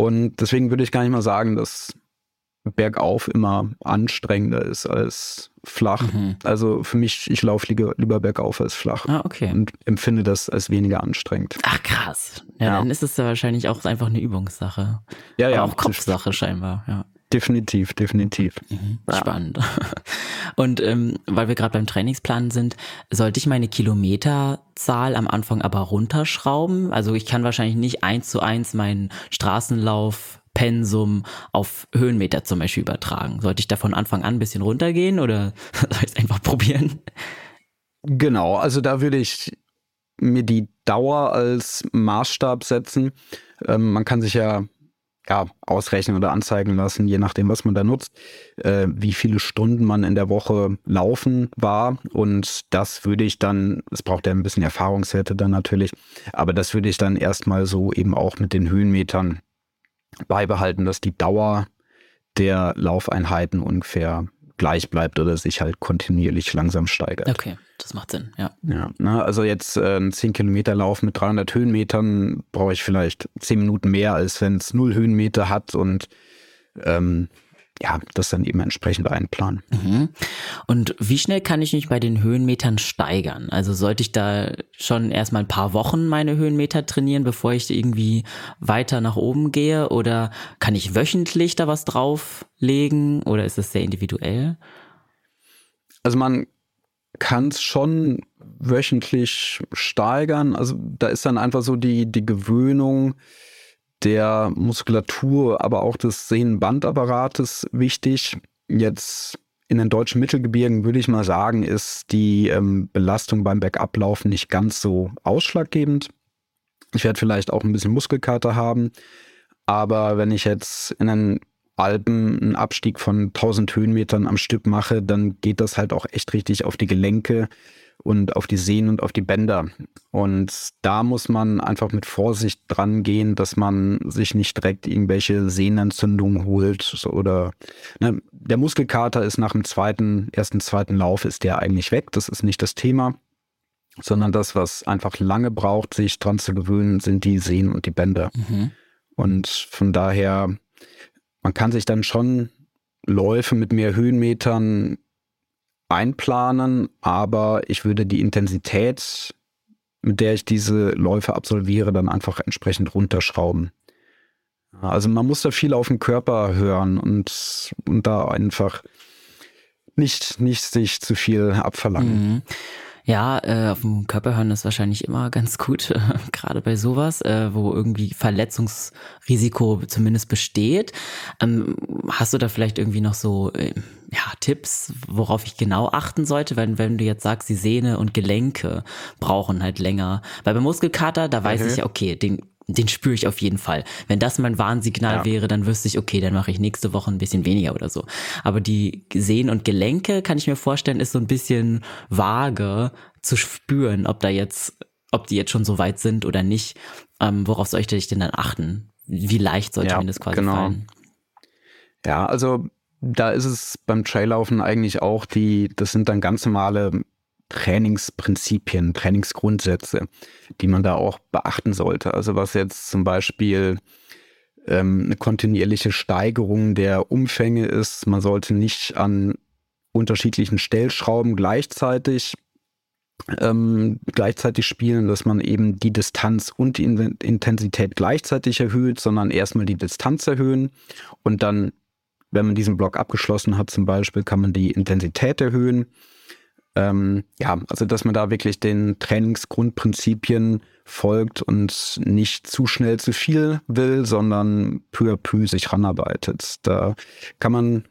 Und deswegen würde ich gar nicht mal sagen, dass bergauf immer anstrengender ist als flach. Mhm. Also für mich, ich laufe lieber, lieber bergauf als flach. Ah, okay. Und empfinde das als weniger anstrengend. Ach krass. Ja, ja. dann ist es ja wahrscheinlich auch einfach eine Übungssache. Ja, ja. Aber auch Kopfsache scheinbar, ja. Definitiv, definitiv. Mhm, spannend. Ja. Und ähm, weil wir gerade beim Trainingsplan sind, sollte ich meine Kilometerzahl am Anfang aber runterschrauben? Also ich kann wahrscheinlich nicht eins zu eins meinen Straßenlauf Pensum auf Höhenmeter zum Beispiel übertragen. Sollte ich da von Anfang an ein bisschen runtergehen oder soll ich es einfach probieren? Genau, also da würde ich mir die Dauer als Maßstab setzen. Ähm, man kann sich ja ja, ausrechnen oder anzeigen lassen, je nachdem, was man da nutzt, äh, wie viele Stunden man in der Woche laufen war. Und das würde ich dann, es braucht ja ein bisschen Erfahrungswerte dann natürlich, aber das würde ich dann erstmal so eben auch mit den Höhenmetern beibehalten, dass die Dauer der Laufeinheiten ungefähr gleich bleibt oder sich halt kontinuierlich langsam steigert. Okay, das macht Sinn, ja. Ja, ne, also jetzt äh, ein 10 Kilometer Lauf mit 300 Höhenmetern brauche ich vielleicht 10 Minuten mehr, als wenn es 0 Höhenmeter hat und ähm, ja, das dann eben entsprechend einplanen. Mhm. Und wie schnell kann ich mich bei den Höhenmetern steigern? Also sollte ich da schon erstmal ein paar Wochen meine Höhenmeter trainieren, bevor ich irgendwie weiter nach oben gehe? Oder kann ich wöchentlich da was drauflegen? Oder ist das sehr individuell? Also man kann es schon wöchentlich steigern. Also da ist dann einfach so die, die Gewöhnung der Muskulatur, aber auch des Sehnenbandapparates wichtig. Jetzt in den deutschen Mittelgebirgen würde ich mal sagen, ist die ähm, Belastung beim Bergablaufen nicht ganz so ausschlaggebend. Ich werde vielleicht auch ein bisschen Muskelkater haben. Aber wenn ich jetzt in den Alpen einen Abstieg von 1000 Höhenmetern am Stück mache, dann geht das halt auch echt richtig auf die Gelenke und auf die Sehnen und auf die Bänder. Und da muss man einfach mit Vorsicht dran gehen, dass man sich nicht direkt irgendwelche Sehnenentzündungen holt oder ne, der Muskelkater ist nach dem zweiten, ersten, zweiten Lauf ist der eigentlich weg. Das ist nicht das Thema, sondern das, was einfach lange braucht, sich dran zu gewöhnen, sind die Sehnen und die Bänder. Mhm. Und von daher, man kann sich dann schon Läufe mit mehr Höhenmetern einplanen, aber ich würde die Intensität, mit der ich diese Läufe absolviere, dann einfach entsprechend runterschrauben. Also man muss da viel auf den Körper hören und, und da einfach nicht, nicht sich zu viel abverlangen. Mhm. Ja, äh, auf dem Körper hören ist wahrscheinlich immer ganz gut, äh, gerade bei sowas, äh, wo irgendwie Verletzungsrisiko zumindest besteht. Ähm, hast du da vielleicht irgendwie noch so äh, ja, Tipps, worauf ich genau achten sollte? Weil wenn du jetzt sagst, die Sehne und Gelenke brauchen halt länger. Weil beim Muskelkater, da weiß mhm. ich ja, okay, den den spüre ich auf jeden Fall. Wenn das mein Warnsignal ja. wäre, dann wüsste ich, okay, dann mache ich nächste Woche ein bisschen weniger oder so. Aber die Sehnen und Gelenke, kann ich mir vorstellen, ist so ein bisschen vage zu spüren, ob da jetzt, ob die jetzt schon so weit sind oder nicht. Ähm, worauf sollte ich denn dann achten? Wie leicht sollte ja, mir das quasi genau. fallen? Ja, also da ist es beim Traillaufen eigentlich auch die, das sind dann ganz normale Trainingsprinzipien, Trainingsgrundsätze, die man da auch beachten sollte. Also was jetzt zum Beispiel ähm, eine kontinuierliche Steigerung der Umfänge ist. Man sollte nicht an unterschiedlichen Stellschrauben gleichzeitig ähm, gleichzeitig spielen, dass man eben die Distanz und die Intensität gleichzeitig erhöht, sondern erstmal die Distanz erhöhen und dann, wenn man diesen Block abgeschlossen hat, zum Beispiel, kann man die Intensität erhöhen ähm, ja, also dass man da wirklich den Trainingsgrundprinzipien folgt und nicht zu schnell zu viel will, sondern peu à peu sich ranarbeitet. Da kann man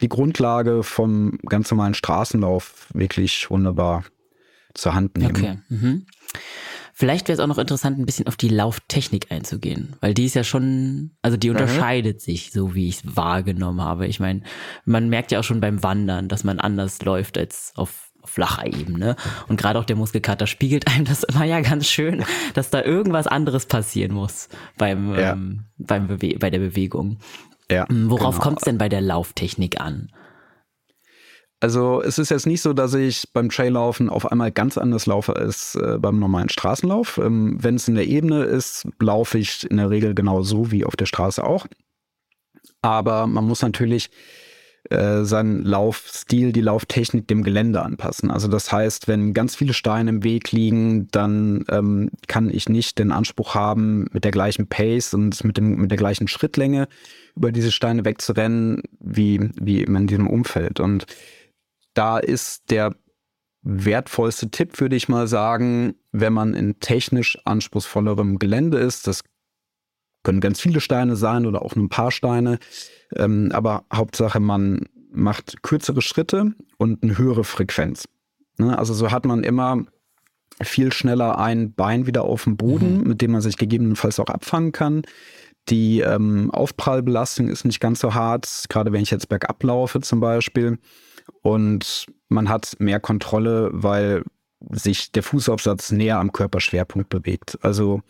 die Grundlage vom ganz normalen Straßenlauf wirklich wunderbar zur Hand nehmen. Okay. Mhm. Vielleicht wäre es auch noch interessant, ein bisschen auf die Lauftechnik einzugehen, weil die ist ja schon, also die unterscheidet mhm. sich, so wie ich es wahrgenommen habe. Ich meine, man merkt ja auch schon beim Wandern, dass man anders läuft als auf flacher Ebene. Und gerade auch der Muskelkater spiegelt einem das immer ja ganz schön, dass da irgendwas anderes passieren muss beim, ja. ähm, beim Bewe bei der Bewegung. Ja, Worauf genau. kommt es denn bei der Lauftechnik an? Also es ist jetzt nicht so, dass ich beim Traillaufen auf einmal ganz anders laufe als äh, beim normalen Straßenlauf. Ähm, Wenn es in der Ebene ist, laufe ich in der Regel genauso wie auf der Straße auch. Aber man muss natürlich äh, seinen Laufstil, die Lauftechnik dem Gelände anpassen. Also das heißt, wenn ganz viele Steine im Weg liegen, dann ähm, kann ich nicht den Anspruch haben, mit der gleichen Pace und mit, dem, mit der gleichen Schrittlänge über diese Steine wegzurennen, wie, wie in diesem Umfeld. Und da ist der wertvollste Tipp, würde ich mal sagen, wenn man in technisch anspruchsvollerem Gelände ist. Das können ganz viele Steine sein oder auch nur ein paar Steine. Ähm, aber Hauptsache, man macht kürzere Schritte und eine höhere Frequenz. Ne? Also so hat man immer viel schneller ein Bein wieder auf dem Boden, mhm. mit dem man sich gegebenenfalls auch abfangen kann. Die ähm, Aufprallbelastung ist nicht ganz so hart, gerade wenn ich jetzt bergab laufe zum Beispiel und man hat mehr Kontrolle, weil sich der Fußaufsatz näher am Körperschwerpunkt bewegt. Also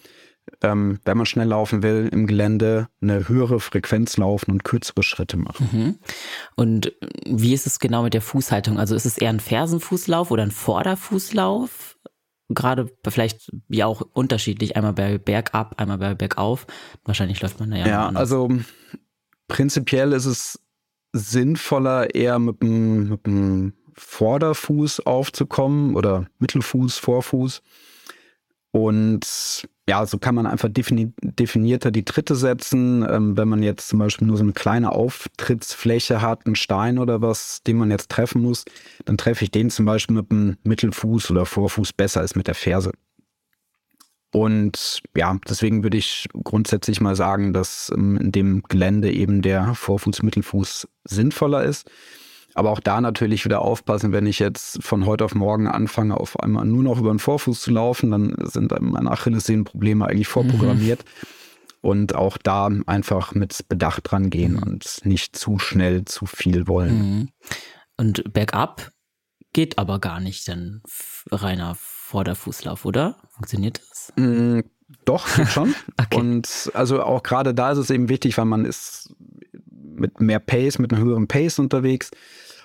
ähm, wenn man schnell laufen will im Gelände, eine höhere Frequenz laufen und kürzere Schritte machen. Mhm. Und wie ist es genau mit der Fußhaltung? Also ist es eher ein Fersenfußlauf oder ein Vorderfußlauf? Gerade vielleicht ja auch unterschiedlich, einmal bei Bergab, einmal bei Bergauf. Wahrscheinlich läuft man da ja. Ja, also prinzipiell ist es sinnvoller, eher mit dem, mit dem Vorderfuß aufzukommen oder Mittelfuß, Vorfuß. Und ja, so kann man einfach defini definierter die Tritte setzen. Ähm, wenn man jetzt zum Beispiel nur so eine kleine Auftrittsfläche hat, einen Stein oder was, den man jetzt treffen muss, dann treffe ich den zum Beispiel mit dem Mittelfuß oder Vorfuß besser als mit der Ferse. Und ja, deswegen würde ich grundsätzlich mal sagen, dass ähm, in dem Gelände eben der Vorfuß, Mittelfuß sinnvoller ist. Aber auch da natürlich wieder aufpassen, wenn ich jetzt von heute auf morgen anfange, auf einmal nur noch über den Vorfuß zu laufen, dann sind meine Achillessehnenprobleme eigentlich vorprogrammiert. Mhm. Und auch da einfach mit Bedacht dran gehen mhm. und nicht zu schnell zu viel wollen. Mhm. Und bergab geht aber gar nicht dann reiner Vorderfußlauf, oder? Funktioniert das? Mm, doch, schon. okay. Und also auch gerade da ist es eben wichtig, weil man ist mit mehr Pace, mit einer höheren Pace unterwegs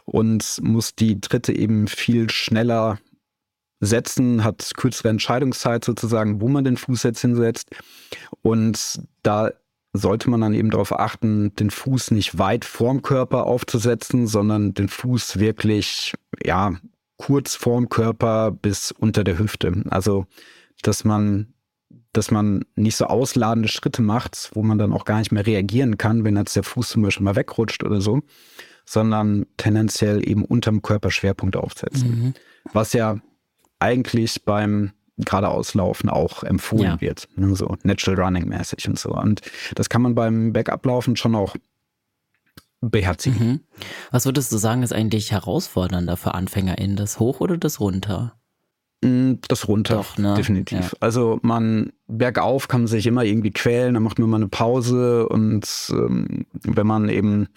und muss die Tritte eben viel schneller setzen, hat kürzere Entscheidungszeit sozusagen, wo man den Fuß jetzt hinsetzt. Und da sollte man dann eben darauf achten, den Fuß nicht weit vorm Körper aufzusetzen, sondern den Fuß wirklich, ja, kurz vorm Körper bis unter der Hüfte. Also, dass man, dass man nicht so ausladende Schritte macht, wo man dann auch gar nicht mehr reagieren kann, wenn jetzt der Fuß zum Beispiel mal wegrutscht oder so, sondern tendenziell eben unterm Körperschwerpunkt aufsetzen. Mhm. Was ja eigentlich beim geradeauslaufen auch empfohlen ja. wird. Ne, so Natural Running mäßig und so. Und das kann man beim Backup-Laufen schon auch beherzigen. Mhm. Was würdest du sagen, ist eigentlich herausfordernder für AnfängerInnen, das Hoch oder das Runter? Mm, das runter, Doch, ne? definitiv. Ja. Also man bergauf kann man sich immer irgendwie quälen, dann macht man mal eine Pause und ähm, wenn man eben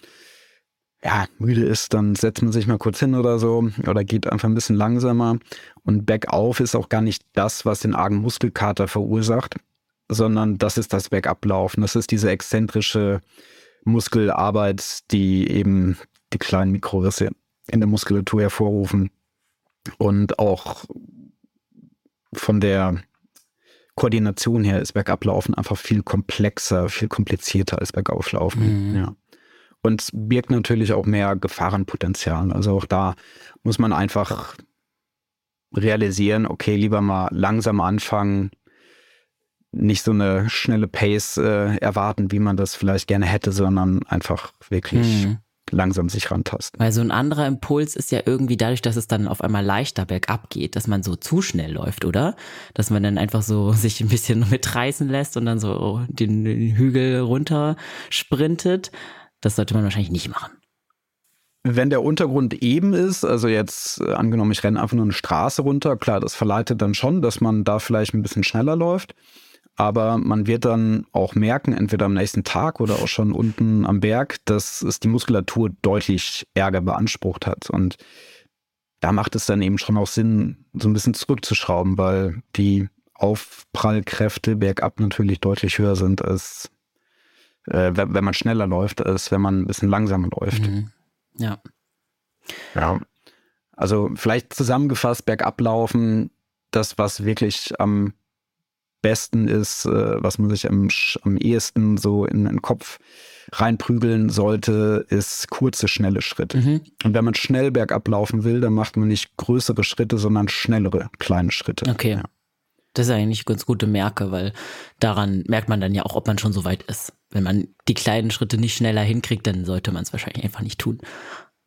ja, müde ist, dann setzt man sich mal kurz hin oder so oder geht einfach ein bisschen langsamer. Und bergauf ist auch gar nicht das, was den argen Muskelkater verursacht, sondern das ist das Bergablaufen. Das ist diese exzentrische Muskelarbeit, die eben die kleinen Mikrorisse in der Muskulatur hervorrufen und auch von der Koordination her ist Bergablaufen einfach viel komplexer, viel komplizierter als Bergauflaufen. Mhm. Ja und birgt natürlich auch mehr Gefahrenpotenzial. Also auch da muss man einfach realisieren, okay, lieber mal langsam anfangen, nicht so eine schnelle Pace äh, erwarten, wie man das vielleicht gerne hätte, sondern einfach wirklich hm. langsam sich rantasten. Weil so ein anderer Impuls ist ja irgendwie dadurch, dass es dann auf einmal leichter bergab geht, dass man so zu schnell läuft, oder? Dass man dann einfach so sich ein bisschen mitreißen lässt und dann so den, den Hügel runter sprintet. Das sollte man wahrscheinlich nicht machen. Wenn der Untergrund eben ist, also jetzt äh, angenommen, ich renne einfach nur eine Straße runter, klar, das verleitet dann schon, dass man da vielleicht ein bisschen schneller läuft. Aber man wird dann auch merken, entweder am nächsten Tag oder auch schon unten am Berg, dass es die Muskulatur deutlich Ärger beansprucht hat. Und da macht es dann eben schon auch Sinn, so ein bisschen zurückzuschrauben, weil die Aufprallkräfte bergab natürlich deutlich höher sind als äh, wenn man schneller läuft, als wenn man ein bisschen langsamer läuft. Mhm. Ja. Ja. Also vielleicht zusammengefasst, bergab laufen, das, was wirklich am besten ist, äh, was man sich am, am ehesten so in den Kopf reinprügeln sollte, ist kurze, schnelle Schritte. Mhm. Und wenn man schnell bergab laufen will, dann macht man nicht größere Schritte, sondern schnellere, kleine Schritte. Okay. Ja. Das ist eigentlich eine ganz gute Merke, weil daran merkt man dann ja auch, ob man schon so weit ist. Wenn man die kleinen Schritte nicht schneller hinkriegt, dann sollte man es wahrscheinlich einfach nicht tun.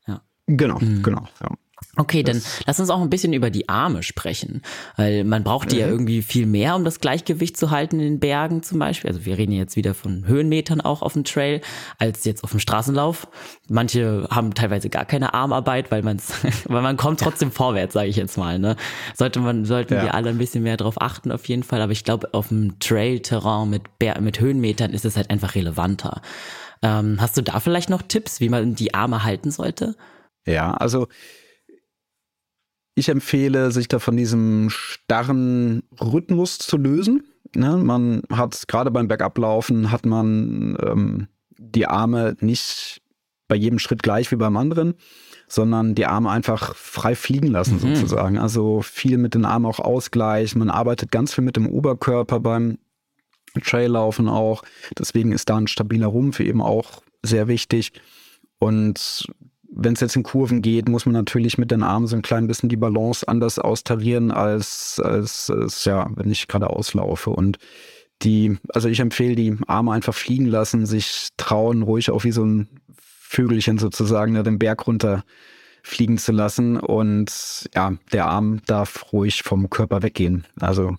Ja. Genau, mhm. genau. Ja. Okay, dann lass uns auch ein bisschen über die Arme sprechen, weil man braucht die ja mhm. irgendwie viel mehr, um das Gleichgewicht zu halten in den Bergen zum Beispiel. Also wir reden jetzt wieder von Höhenmetern auch auf dem Trail, als jetzt auf dem Straßenlauf. Manche haben teilweise gar keine Armarbeit, weil man weil man kommt trotzdem ja. vorwärts, sage ich jetzt mal. Ne? Sollte man, sollten ja. wir alle ein bisschen mehr drauf achten auf jeden Fall. Aber ich glaube, auf dem Trail-Terrain mit, mit Höhenmetern ist es halt einfach relevanter. Ähm, hast du da vielleicht noch Tipps, wie man die Arme halten sollte? Ja, also ich empfehle, sich da von diesem starren Rhythmus zu lösen. Ne? Man hat gerade beim Bergablaufen hat man ähm, die Arme nicht bei jedem Schritt gleich wie beim anderen, sondern die Arme einfach frei fliegen lassen mhm. sozusagen. Also viel mit den Armen auch ausgleichen. Man arbeitet ganz viel mit dem Oberkörper beim Traillaufen auch. Deswegen ist da ein stabiler Rumpf eben auch sehr wichtig. Und wenn es jetzt in Kurven geht, muss man natürlich mit den Armen so ein klein bisschen die Balance anders austarieren, als, als, als ja, wenn ich gerade auslaufe. Und die, also ich empfehle, die Arme einfach fliegen lassen, sich trauen, ruhig auch wie so ein Vögelchen sozusagen den Berg runter fliegen zu lassen. Und ja, der Arm darf ruhig vom Körper weggehen. Also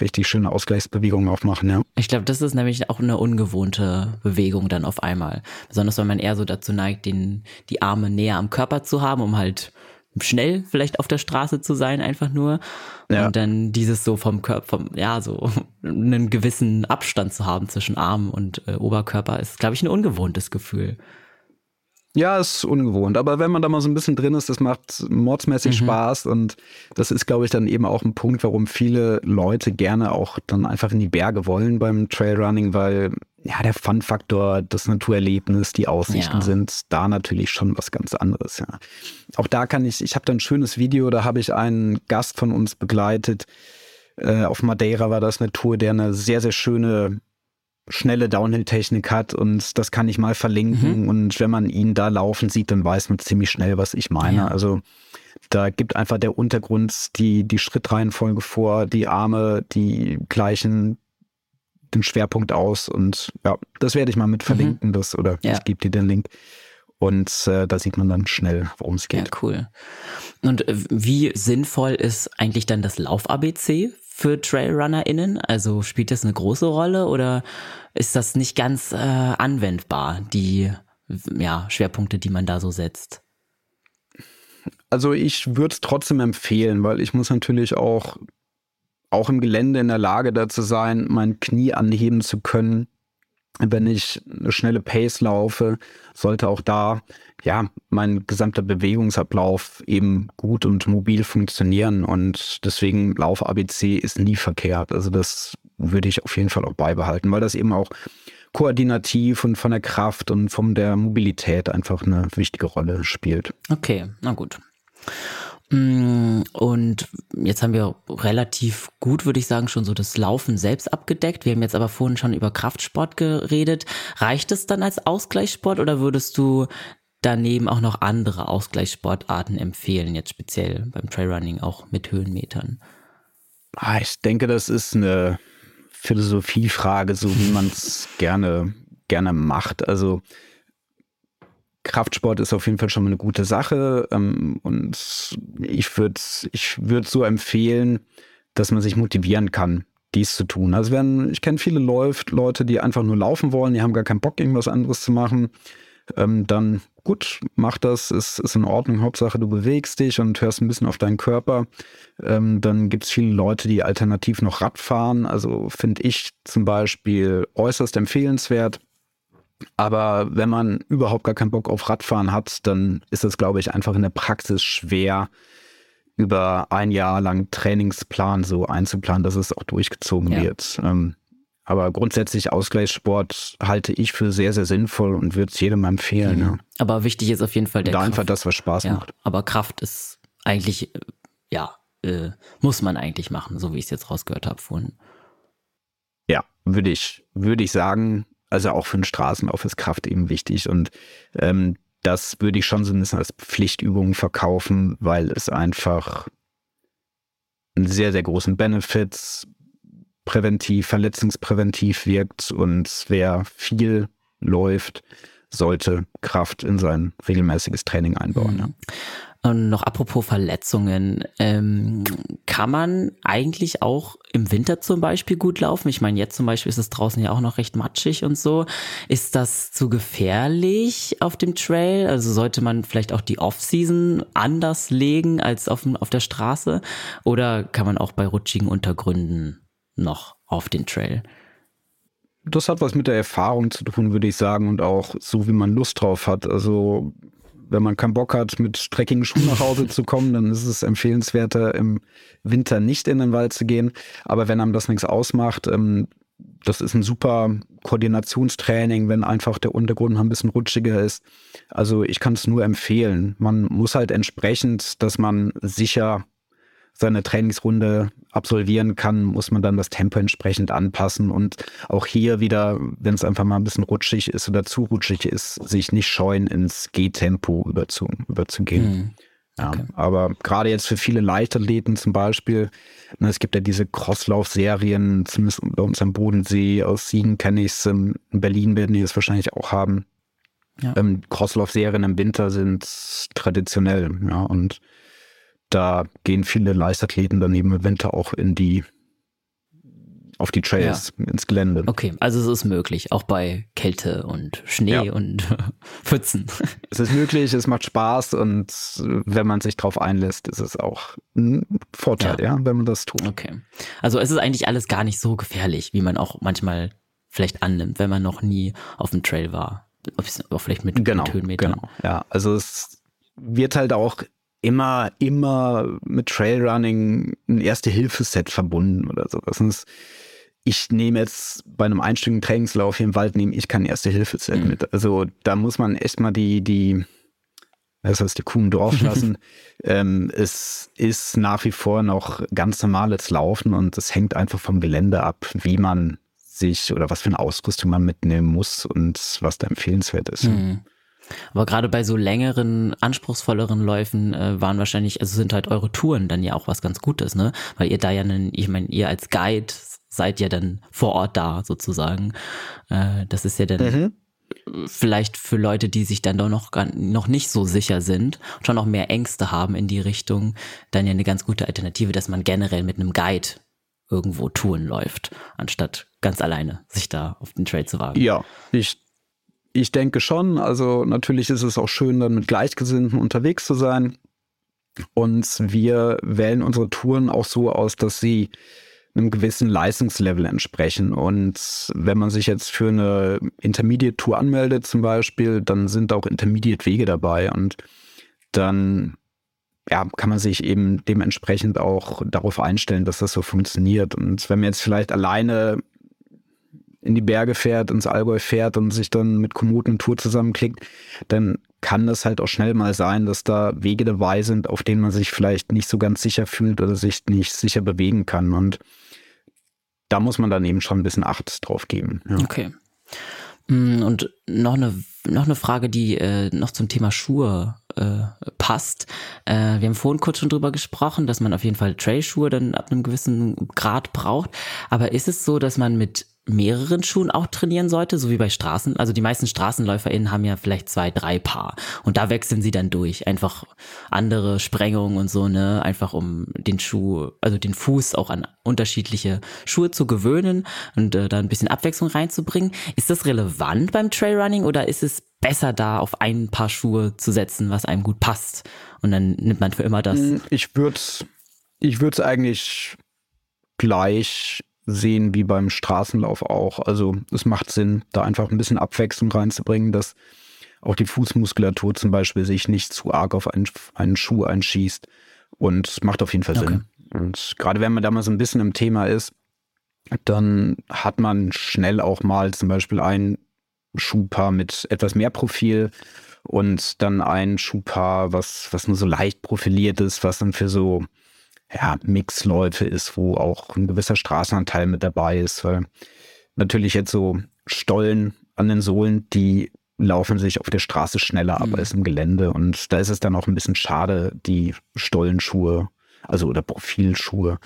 richtig schöne Ausgleichsbewegungen auch machen, ja. Ich glaube, das ist nämlich auch eine ungewohnte Bewegung dann auf einmal. Besonders wenn man eher so dazu neigt, den, die Arme näher am Körper zu haben, um halt schnell vielleicht auf der Straße zu sein, einfach nur. Ja. Und dann dieses so vom Körper, vom, ja, so einen gewissen Abstand zu haben zwischen Arm und äh, Oberkörper ist, glaube ich, ein ungewohntes Gefühl. Ja, ist ungewohnt. Aber wenn man da mal so ein bisschen drin ist, das macht mordsmäßig mhm. Spaß. Und das ist, glaube ich, dann eben auch ein Punkt, warum viele Leute gerne auch dann einfach in die Berge wollen beim Trailrunning, weil ja, der Fun-Faktor, das Naturerlebnis, die Aussichten ja. sind da natürlich schon was ganz anderes. Ja. Auch da kann ich, ich habe da ein schönes Video, da habe ich einen Gast von uns begleitet. Äh, auf Madeira war das eine Tour, der eine sehr, sehr schöne schnelle Downhill-Technik hat und das kann ich mal verlinken. Mhm. Und wenn man ihn da laufen sieht, dann weiß man ziemlich schnell, was ich meine. Ja. Also da gibt einfach der Untergrund die, die Schrittreihenfolge vor, die Arme, die gleichen den Schwerpunkt aus und ja, das werde ich mal mit mhm. verlinken, mhm. das oder ja. ich gebe dir den Link. Und äh, da sieht man dann schnell, worum es geht. Ja, cool. Und äh, wie sinnvoll ist eigentlich dann das Lauf-ABC für TrailrunnerInnen? Also spielt das eine große Rolle oder ist das nicht ganz äh, anwendbar, die ja, Schwerpunkte, die man da so setzt? Also ich würde es trotzdem empfehlen, weil ich muss natürlich auch, auch im Gelände in der Lage dazu sein, mein Knie anheben zu können wenn ich eine schnelle Pace laufe, sollte auch da ja mein gesamter Bewegungsablauf eben gut und mobil funktionieren und deswegen Lauf ABC ist nie verkehrt. Also das würde ich auf jeden Fall auch beibehalten, weil das eben auch koordinativ und von der Kraft und von der Mobilität einfach eine wichtige Rolle spielt. Okay, na gut. Mm, und jetzt haben wir relativ gut, würde ich sagen, schon so das Laufen selbst abgedeckt. Wir haben jetzt aber vorhin schon über Kraftsport geredet. Reicht es dann als Ausgleichssport oder würdest du daneben auch noch andere Ausgleichssportarten empfehlen, jetzt speziell beim Trailrunning auch mit Höhenmetern? Ah, ich denke, das ist eine Philosophiefrage, so wie man es gerne, gerne macht. Also Kraftsport ist auf jeden Fall schon mal eine gute Sache. Ähm, und ich würde ich würd so empfehlen, dass man sich motivieren kann, dies zu tun. Also wenn, ich kenne viele läuft, Leute, die einfach nur laufen wollen, die haben gar keinen Bock, irgendwas anderes zu machen. Ähm, dann gut, mach das, ist, ist in Ordnung. Hauptsache, du bewegst dich und hörst ein bisschen auf deinen Körper. Ähm, dann gibt es viele Leute, die alternativ noch Rad fahren. Also finde ich zum Beispiel äußerst empfehlenswert. Aber wenn man überhaupt gar keinen Bock auf Radfahren hat, dann ist es, glaube ich, einfach in der Praxis schwer, über ein Jahr lang Trainingsplan so einzuplanen, dass es auch durchgezogen ja. wird. Ähm, aber grundsätzlich Ausgleichssport halte ich für sehr, sehr sinnvoll und würde es jedem empfehlen. Mhm. Ja. Aber wichtig ist auf jeden Fall der da Kraft. einfach das, was Spaß ja, macht. Aber Kraft ist eigentlich, ja, äh, muss man eigentlich machen, so wie ich es jetzt rausgehört habe vorhin. Ja, würde ich, würde ich sagen, also auch für den Straßenlauf ist Kraft eben wichtig. Und ähm, das würde ich schon so ein bisschen als Pflichtübung verkaufen, weil es einfach einen sehr, sehr großen Benefits präventiv, verletzungspräventiv wirkt. Und wer viel läuft, sollte Kraft in sein regelmäßiges Training einbauen. Mhm. Ja. Und noch apropos Verletzungen, ähm, kann man eigentlich auch im Winter zum Beispiel gut laufen? Ich meine, jetzt zum Beispiel ist es draußen ja auch noch recht matschig und so. Ist das zu gefährlich auf dem Trail? Also sollte man vielleicht auch die Off-Season anders legen als auf, auf der Straße? Oder kann man auch bei rutschigen Untergründen noch auf den Trail? Das hat was mit der Erfahrung zu tun, würde ich sagen, und auch so, wie man Lust drauf hat. Also wenn man keinen Bock hat, mit dreckigen Schuhen nach Hause zu kommen, dann ist es empfehlenswerter, im Winter nicht in den Wald zu gehen. Aber wenn einem das nichts ausmacht, ähm, das ist ein super Koordinationstraining, wenn einfach der Untergrund ein bisschen rutschiger ist. Also ich kann es nur empfehlen. Man muss halt entsprechend, dass man sicher seine Trainingsrunde absolvieren kann, muss man dann das Tempo entsprechend anpassen und auch hier wieder, wenn es einfach mal ein bisschen rutschig ist oder zu rutschig ist, sich nicht scheuen, ins Gehtempo überzu, überzugehen. Ja, okay. aber gerade jetzt für viele Leichtathleten zum Beispiel, ne, es gibt ja diese Crosslauf-Serien, zumindest bei uns am Bodensee, aus Siegen kenne ich es, in Berlin werden die es wahrscheinlich auch haben. Ja. Ähm, Crosslauf-Serien im Winter sind traditionell, ja, und da gehen viele Leichtathleten dann eben im Winter auch in die auf die Trails, ja. ins Gelände. Okay, also es ist möglich, auch bei Kälte und Schnee ja. und Pfützen. Es ist möglich, es macht Spaß und wenn man sich drauf einlässt, ist es auch ein Vorteil, ja, ja wenn man das tut. Okay. Also es ist eigentlich alles gar nicht so gefährlich, wie man auch manchmal vielleicht annimmt, wenn man noch nie auf dem Trail war. Auch vielleicht mit, genau, mit Höhenmetern. Genau, ja. Also es wird halt auch immer, immer mit Trailrunning ein Erste-Hilfe-Set verbunden oder sowas. Und ich nehme jetzt bei einem einstündigen Trainingslauf hier im Wald, nehme ich kein Erste-Hilfe-Set mhm. mit. Also da muss man echt mal die, die, das heißt, die Kuh im Dorf lassen. ähm, es ist nach wie vor noch ganz normales Laufen und es hängt einfach vom Gelände ab, wie man sich oder was für eine Ausrüstung man mitnehmen muss und was da empfehlenswert ist. Mhm. Aber gerade bei so längeren, anspruchsvolleren Läufen äh, waren wahrscheinlich, also sind halt eure Touren dann ja auch was ganz Gutes, ne? Weil ihr da ja, einen, ich meine, ihr als Guide seid ja dann vor Ort da sozusagen. Äh, das ist ja dann mhm. vielleicht für Leute, die sich dann doch noch, noch nicht so sicher sind, schon noch mehr Ängste haben in die Richtung, dann ja eine ganz gute Alternative, dass man generell mit einem Guide irgendwo Touren läuft, anstatt ganz alleine sich da auf den Trail zu wagen. Ja, ich ich denke schon. Also natürlich ist es auch schön, dann mit Gleichgesinnten unterwegs zu sein. Und wir wählen unsere Touren auch so aus, dass sie einem gewissen Leistungslevel entsprechen. Und wenn man sich jetzt für eine Intermediate-Tour anmeldet zum Beispiel, dann sind auch Intermediate-Wege dabei. Und dann ja, kann man sich eben dementsprechend auch darauf einstellen, dass das so funktioniert. Und wenn man jetzt vielleicht alleine in die Berge fährt, ins Allgäu fährt und sich dann mit Komoot eine Tour zusammenklickt, dann kann das halt auch schnell mal sein, dass da Wege dabei sind, auf denen man sich vielleicht nicht so ganz sicher fühlt oder sich nicht sicher bewegen kann. Und da muss man dann eben schon ein bisschen Acht drauf geben. Ja. Okay. Mm, und noch eine, noch eine Frage, die äh, noch zum Thema Schuhe äh, passt. Äh, wir haben vorhin kurz schon drüber gesprochen, dass man auf jeden Fall Trailschuhe dann ab einem gewissen Grad braucht. Aber ist es so, dass man mit mehreren Schuhen auch trainieren sollte, so wie bei Straßen. Also die meisten StraßenläuferInnen haben ja vielleicht zwei, drei Paar. Und da wechseln sie dann durch. Einfach andere Sprengungen und so, ne? Einfach um den Schuh, also den Fuß auch an unterschiedliche Schuhe zu gewöhnen und äh, da ein bisschen Abwechslung reinzubringen. Ist das relevant beim Trailrunning oder ist es besser da auf ein Paar Schuhe zu setzen, was einem gut passt? Und dann nimmt man für immer das. Hm, ich würde ich würde es eigentlich gleich sehen wie beim Straßenlauf auch. Also es macht Sinn, da einfach ein bisschen Abwechslung reinzubringen, dass auch die Fußmuskulatur zum Beispiel sich nicht zu arg auf einen, einen Schuh einschießt. Und es macht auf jeden Fall okay. Sinn. Und gerade wenn man da mal so ein bisschen im Thema ist, dann hat man schnell auch mal zum Beispiel ein Schuhpaar mit etwas mehr Profil und dann ein Schuhpaar, was, was nur so leicht profiliert ist, was dann für so ja, Mixläufe ist, wo auch ein gewisser Straßenanteil mit dabei ist, weil natürlich jetzt so Stollen an den Sohlen, die laufen sich auf der Straße schneller ab mhm. als im Gelände und da ist es dann auch ein bisschen schade, die Stollenschuhe, also oder Profilschuhe,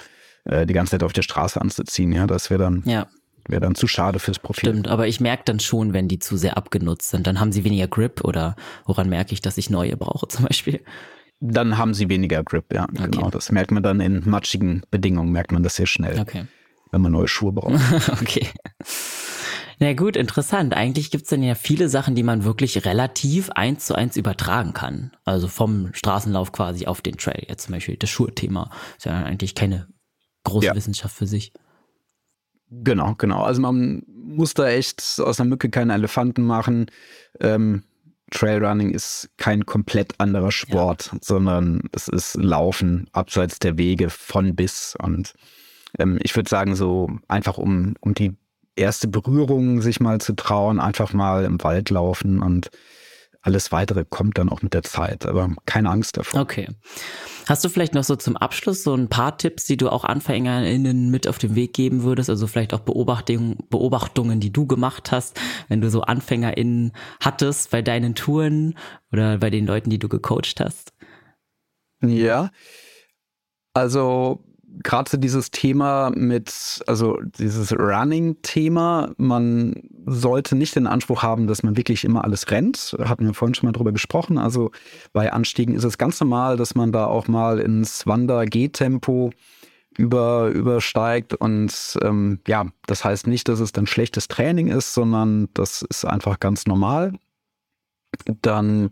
äh, die ganze Zeit auf der Straße anzuziehen. Ja, das wäre dann ja. wäre dann zu schade fürs Profil. Stimmt, aber ich merke dann schon, wenn die zu sehr abgenutzt sind, dann haben sie weniger Grip oder woran merke ich, dass ich neue brauche zum Beispiel? Dann haben sie weniger Grip, ja. Okay. Genau. Das merkt man dann in matschigen Bedingungen, merkt man das sehr schnell. Okay. Wenn man neue Schuhe braucht. okay. Na gut, interessant. Eigentlich gibt's dann ja viele Sachen, die man wirklich relativ eins zu eins übertragen kann. Also vom Straßenlauf quasi auf den Trail. Jetzt zum Beispiel das Schuhthema. Ist ja eigentlich keine große ja. Wissenschaft für sich. Genau, genau. Also man muss da echt aus der Mücke keinen Elefanten machen. Ähm, Trailrunning ist kein komplett anderer Sport, ja. sondern es ist Laufen abseits der Wege von bis. Und ähm, ich würde sagen, so einfach um, um die erste Berührung sich mal zu trauen, einfach mal im Wald laufen und alles weitere kommt dann auch mit der Zeit, aber keine Angst davor. Okay. Hast du vielleicht noch so zum Abschluss so ein paar Tipps, die du auch AnfängerInnen mit auf den Weg geben würdest? Also vielleicht auch Beobachtungen, Beobachtungen, die du gemacht hast, wenn du so AnfängerInnen hattest bei deinen Touren oder bei den Leuten, die du gecoacht hast? Ja. Also gerade so dieses Thema mit, also dieses Running-Thema, man sollte nicht den Anspruch haben, dass man wirklich immer alles rennt. Hatten wir vorhin schon mal drüber gesprochen. Also bei Anstiegen ist es ganz normal, dass man da auch mal ins Wander-Gehtempo über, übersteigt. Und ähm, ja, das heißt nicht, dass es dann schlechtes Training ist, sondern das ist einfach ganz normal. Dann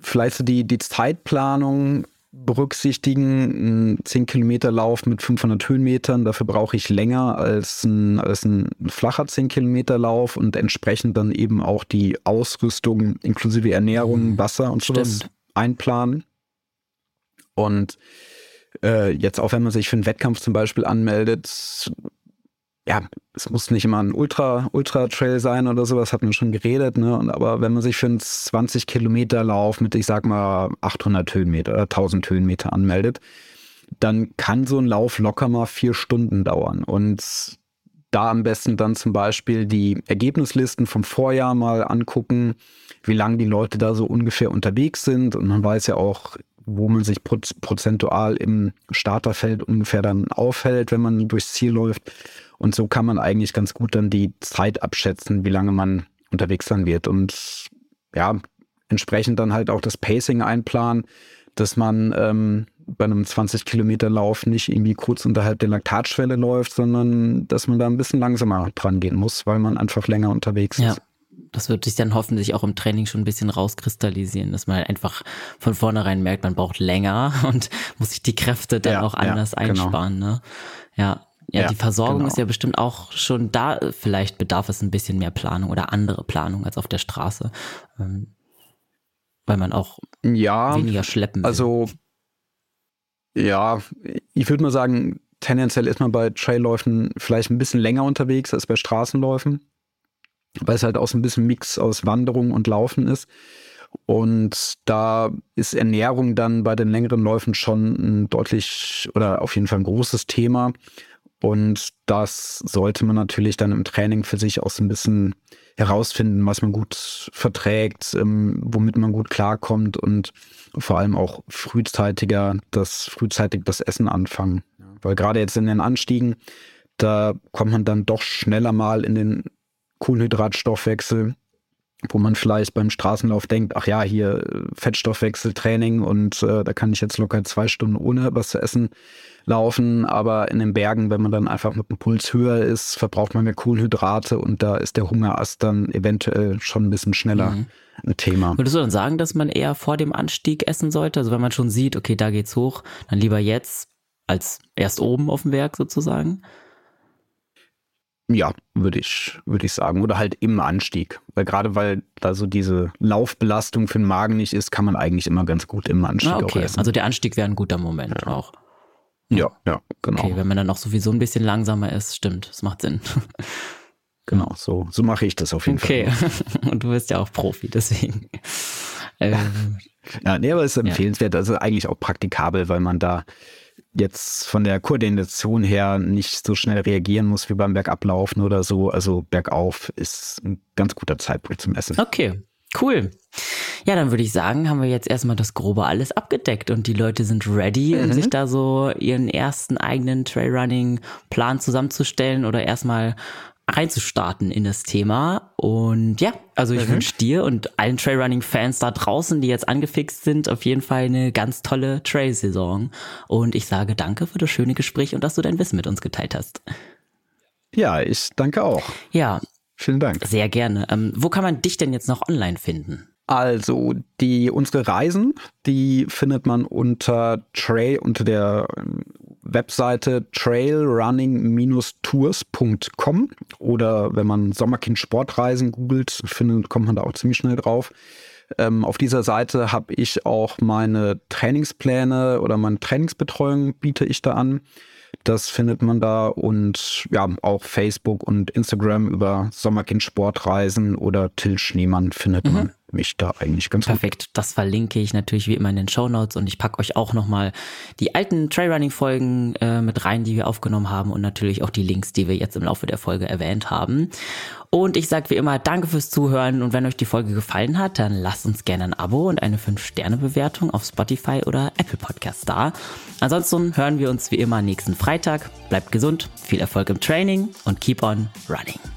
vielleicht so die, die Zeitplanung berücksichtigen. Ein 10 Kilometer Lauf mit 500 Höhenmetern, dafür brauche ich länger als ein, als ein flacher 10 Kilometer Lauf und entsprechend dann eben auch die Ausrüstung inklusive Ernährung, mhm. Wasser und sowas Stimmt. einplanen. Und äh, jetzt auch wenn man sich für einen Wettkampf zum Beispiel anmeldet, ja, es muss nicht immer ein Ultra, Ultra-Trail sein oder sowas, hat man schon geredet, ne? Und, aber wenn man sich für einen 20 Kilometer Lauf mit, ich sag mal, 800 Höhenmeter oder 1000 Höhenmeter anmeldet, dann kann so ein Lauf locker mal vier Stunden dauern. Und da am besten dann zum Beispiel die Ergebnislisten vom Vorjahr mal angucken, wie lange die Leute da so ungefähr unterwegs sind. Und man weiß ja auch, wo man sich prozentual im Starterfeld ungefähr dann aufhält, wenn man durchs Ziel läuft. Und so kann man eigentlich ganz gut dann die Zeit abschätzen, wie lange man unterwegs sein wird. Und ja, entsprechend dann halt auch das Pacing einplanen, dass man ähm, bei einem 20 Kilometer Lauf nicht irgendwie kurz unterhalb der Laktatschwelle läuft, sondern dass man da ein bisschen langsamer dran gehen muss, weil man einfach länger unterwegs ja. ist das wird sich dann hoffentlich auch im Training schon ein bisschen rauskristallisieren, dass man einfach von vornherein merkt, man braucht länger und muss sich die Kräfte dann ja, auch anders ja, genau. einsparen. Genau. Ne? Ja, ja, ja, die Versorgung genau. ist ja bestimmt auch schon da. Vielleicht bedarf es ein bisschen mehr Planung oder andere Planung als auf der Straße, ähm, weil man auch ja, weniger schleppen will. Also ja, ich würde mal sagen, tendenziell ist man bei Trailläufen vielleicht ein bisschen länger unterwegs als bei Straßenläufen weil es halt auch so ein bisschen Mix aus Wanderung und Laufen ist. Und da ist Ernährung dann bei den längeren Läufen schon ein deutlich oder auf jeden Fall ein großes Thema. Und das sollte man natürlich dann im Training für sich auch so ein bisschen herausfinden, was man gut verträgt, ähm, womit man gut klarkommt und vor allem auch frühzeitiger das frühzeitig das Essen anfangen. Weil gerade jetzt in den Anstiegen, da kommt man dann doch schneller mal in den Kohlenhydratstoffwechsel, wo man vielleicht beim Straßenlauf denkt, ach ja, hier äh, Fettstoffwechseltraining und äh, da kann ich jetzt locker zwei Stunden ohne was zu essen laufen. Aber in den Bergen, wenn man dann einfach mit dem Puls höher ist, verbraucht man mehr Kohlenhydrate und da ist der Hungerast dann eventuell schon ein bisschen schneller mhm. ein Thema. Würdest du dann sagen, dass man eher vor dem Anstieg essen sollte? Also wenn man schon sieht, okay, da geht's hoch, dann lieber jetzt als erst oben auf dem Berg sozusagen? Ja, würde ich, würde ich sagen. Oder halt im Anstieg. Weil gerade weil da so diese Laufbelastung für den Magen nicht ist, kann man eigentlich immer ganz gut im Anstieg ah, okay. auch essen. Also der Anstieg wäre ein guter Moment ja. auch. Ja, ja, genau. Okay, wenn man dann auch sowieso ein bisschen langsamer ist, stimmt, das macht Sinn. Genau, so, so mache ich das auf jeden okay. Fall. Okay, und du bist ja auch Profi, deswegen. Ähm, ja, nee, aber ist empfehlenswert, also eigentlich auch praktikabel, weil man da jetzt von der Koordination her nicht so schnell reagieren muss wie beim Bergablaufen oder so. Also bergauf ist ein ganz guter Zeitpunkt zum Essen. Okay, cool. Ja, dann würde ich sagen, haben wir jetzt erstmal das Grobe alles abgedeckt und die Leute sind ready, um mhm. sich da so ihren ersten eigenen Trailrunning-Plan zusammenzustellen oder erstmal reinzustarten in das Thema. Und ja, also ich mhm. wünsche dir und allen Trailrunning-Fans da draußen, die jetzt angefixt sind, auf jeden Fall eine ganz tolle Trail-Saison. Und ich sage danke für das schöne Gespräch und dass du dein Wissen mit uns geteilt hast. Ja, ich danke auch. Ja. Vielen Dank. Sehr gerne. Ähm, wo kann man dich denn jetzt noch online finden? Also die unsere Reisen, die findet man unter Trail unter der Webseite trailrunning-tours.com oder wenn man Sommerkind Sportreisen googelt, findet, kommt man da auch ziemlich schnell drauf. Ähm, auf dieser Seite habe ich auch meine Trainingspläne oder meine Trainingsbetreuung biete ich da an. Das findet man da und ja, auch Facebook und Instagram über Sommerkind Sportreisen oder Till Schneemann findet mhm. man mich da eigentlich ganz Perfekt. Gut. Das verlinke ich natürlich wie immer in den Show Notes und ich packe euch auch nochmal die alten Trailrunning-Folgen äh, mit rein, die wir aufgenommen haben und natürlich auch die Links, die wir jetzt im Laufe der Folge erwähnt haben. Und ich sage wie immer, danke fürs Zuhören und wenn euch die Folge gefallen hat, dann lasst uns gerne ein Abo und eine 5-Sterne-Bewertung auf Spotify oder Apple Podcast da. Ansonsten hören wir uns wie immer nächsten Freitag. Bleibt gesund, viel Erfolg im Training und keep on running.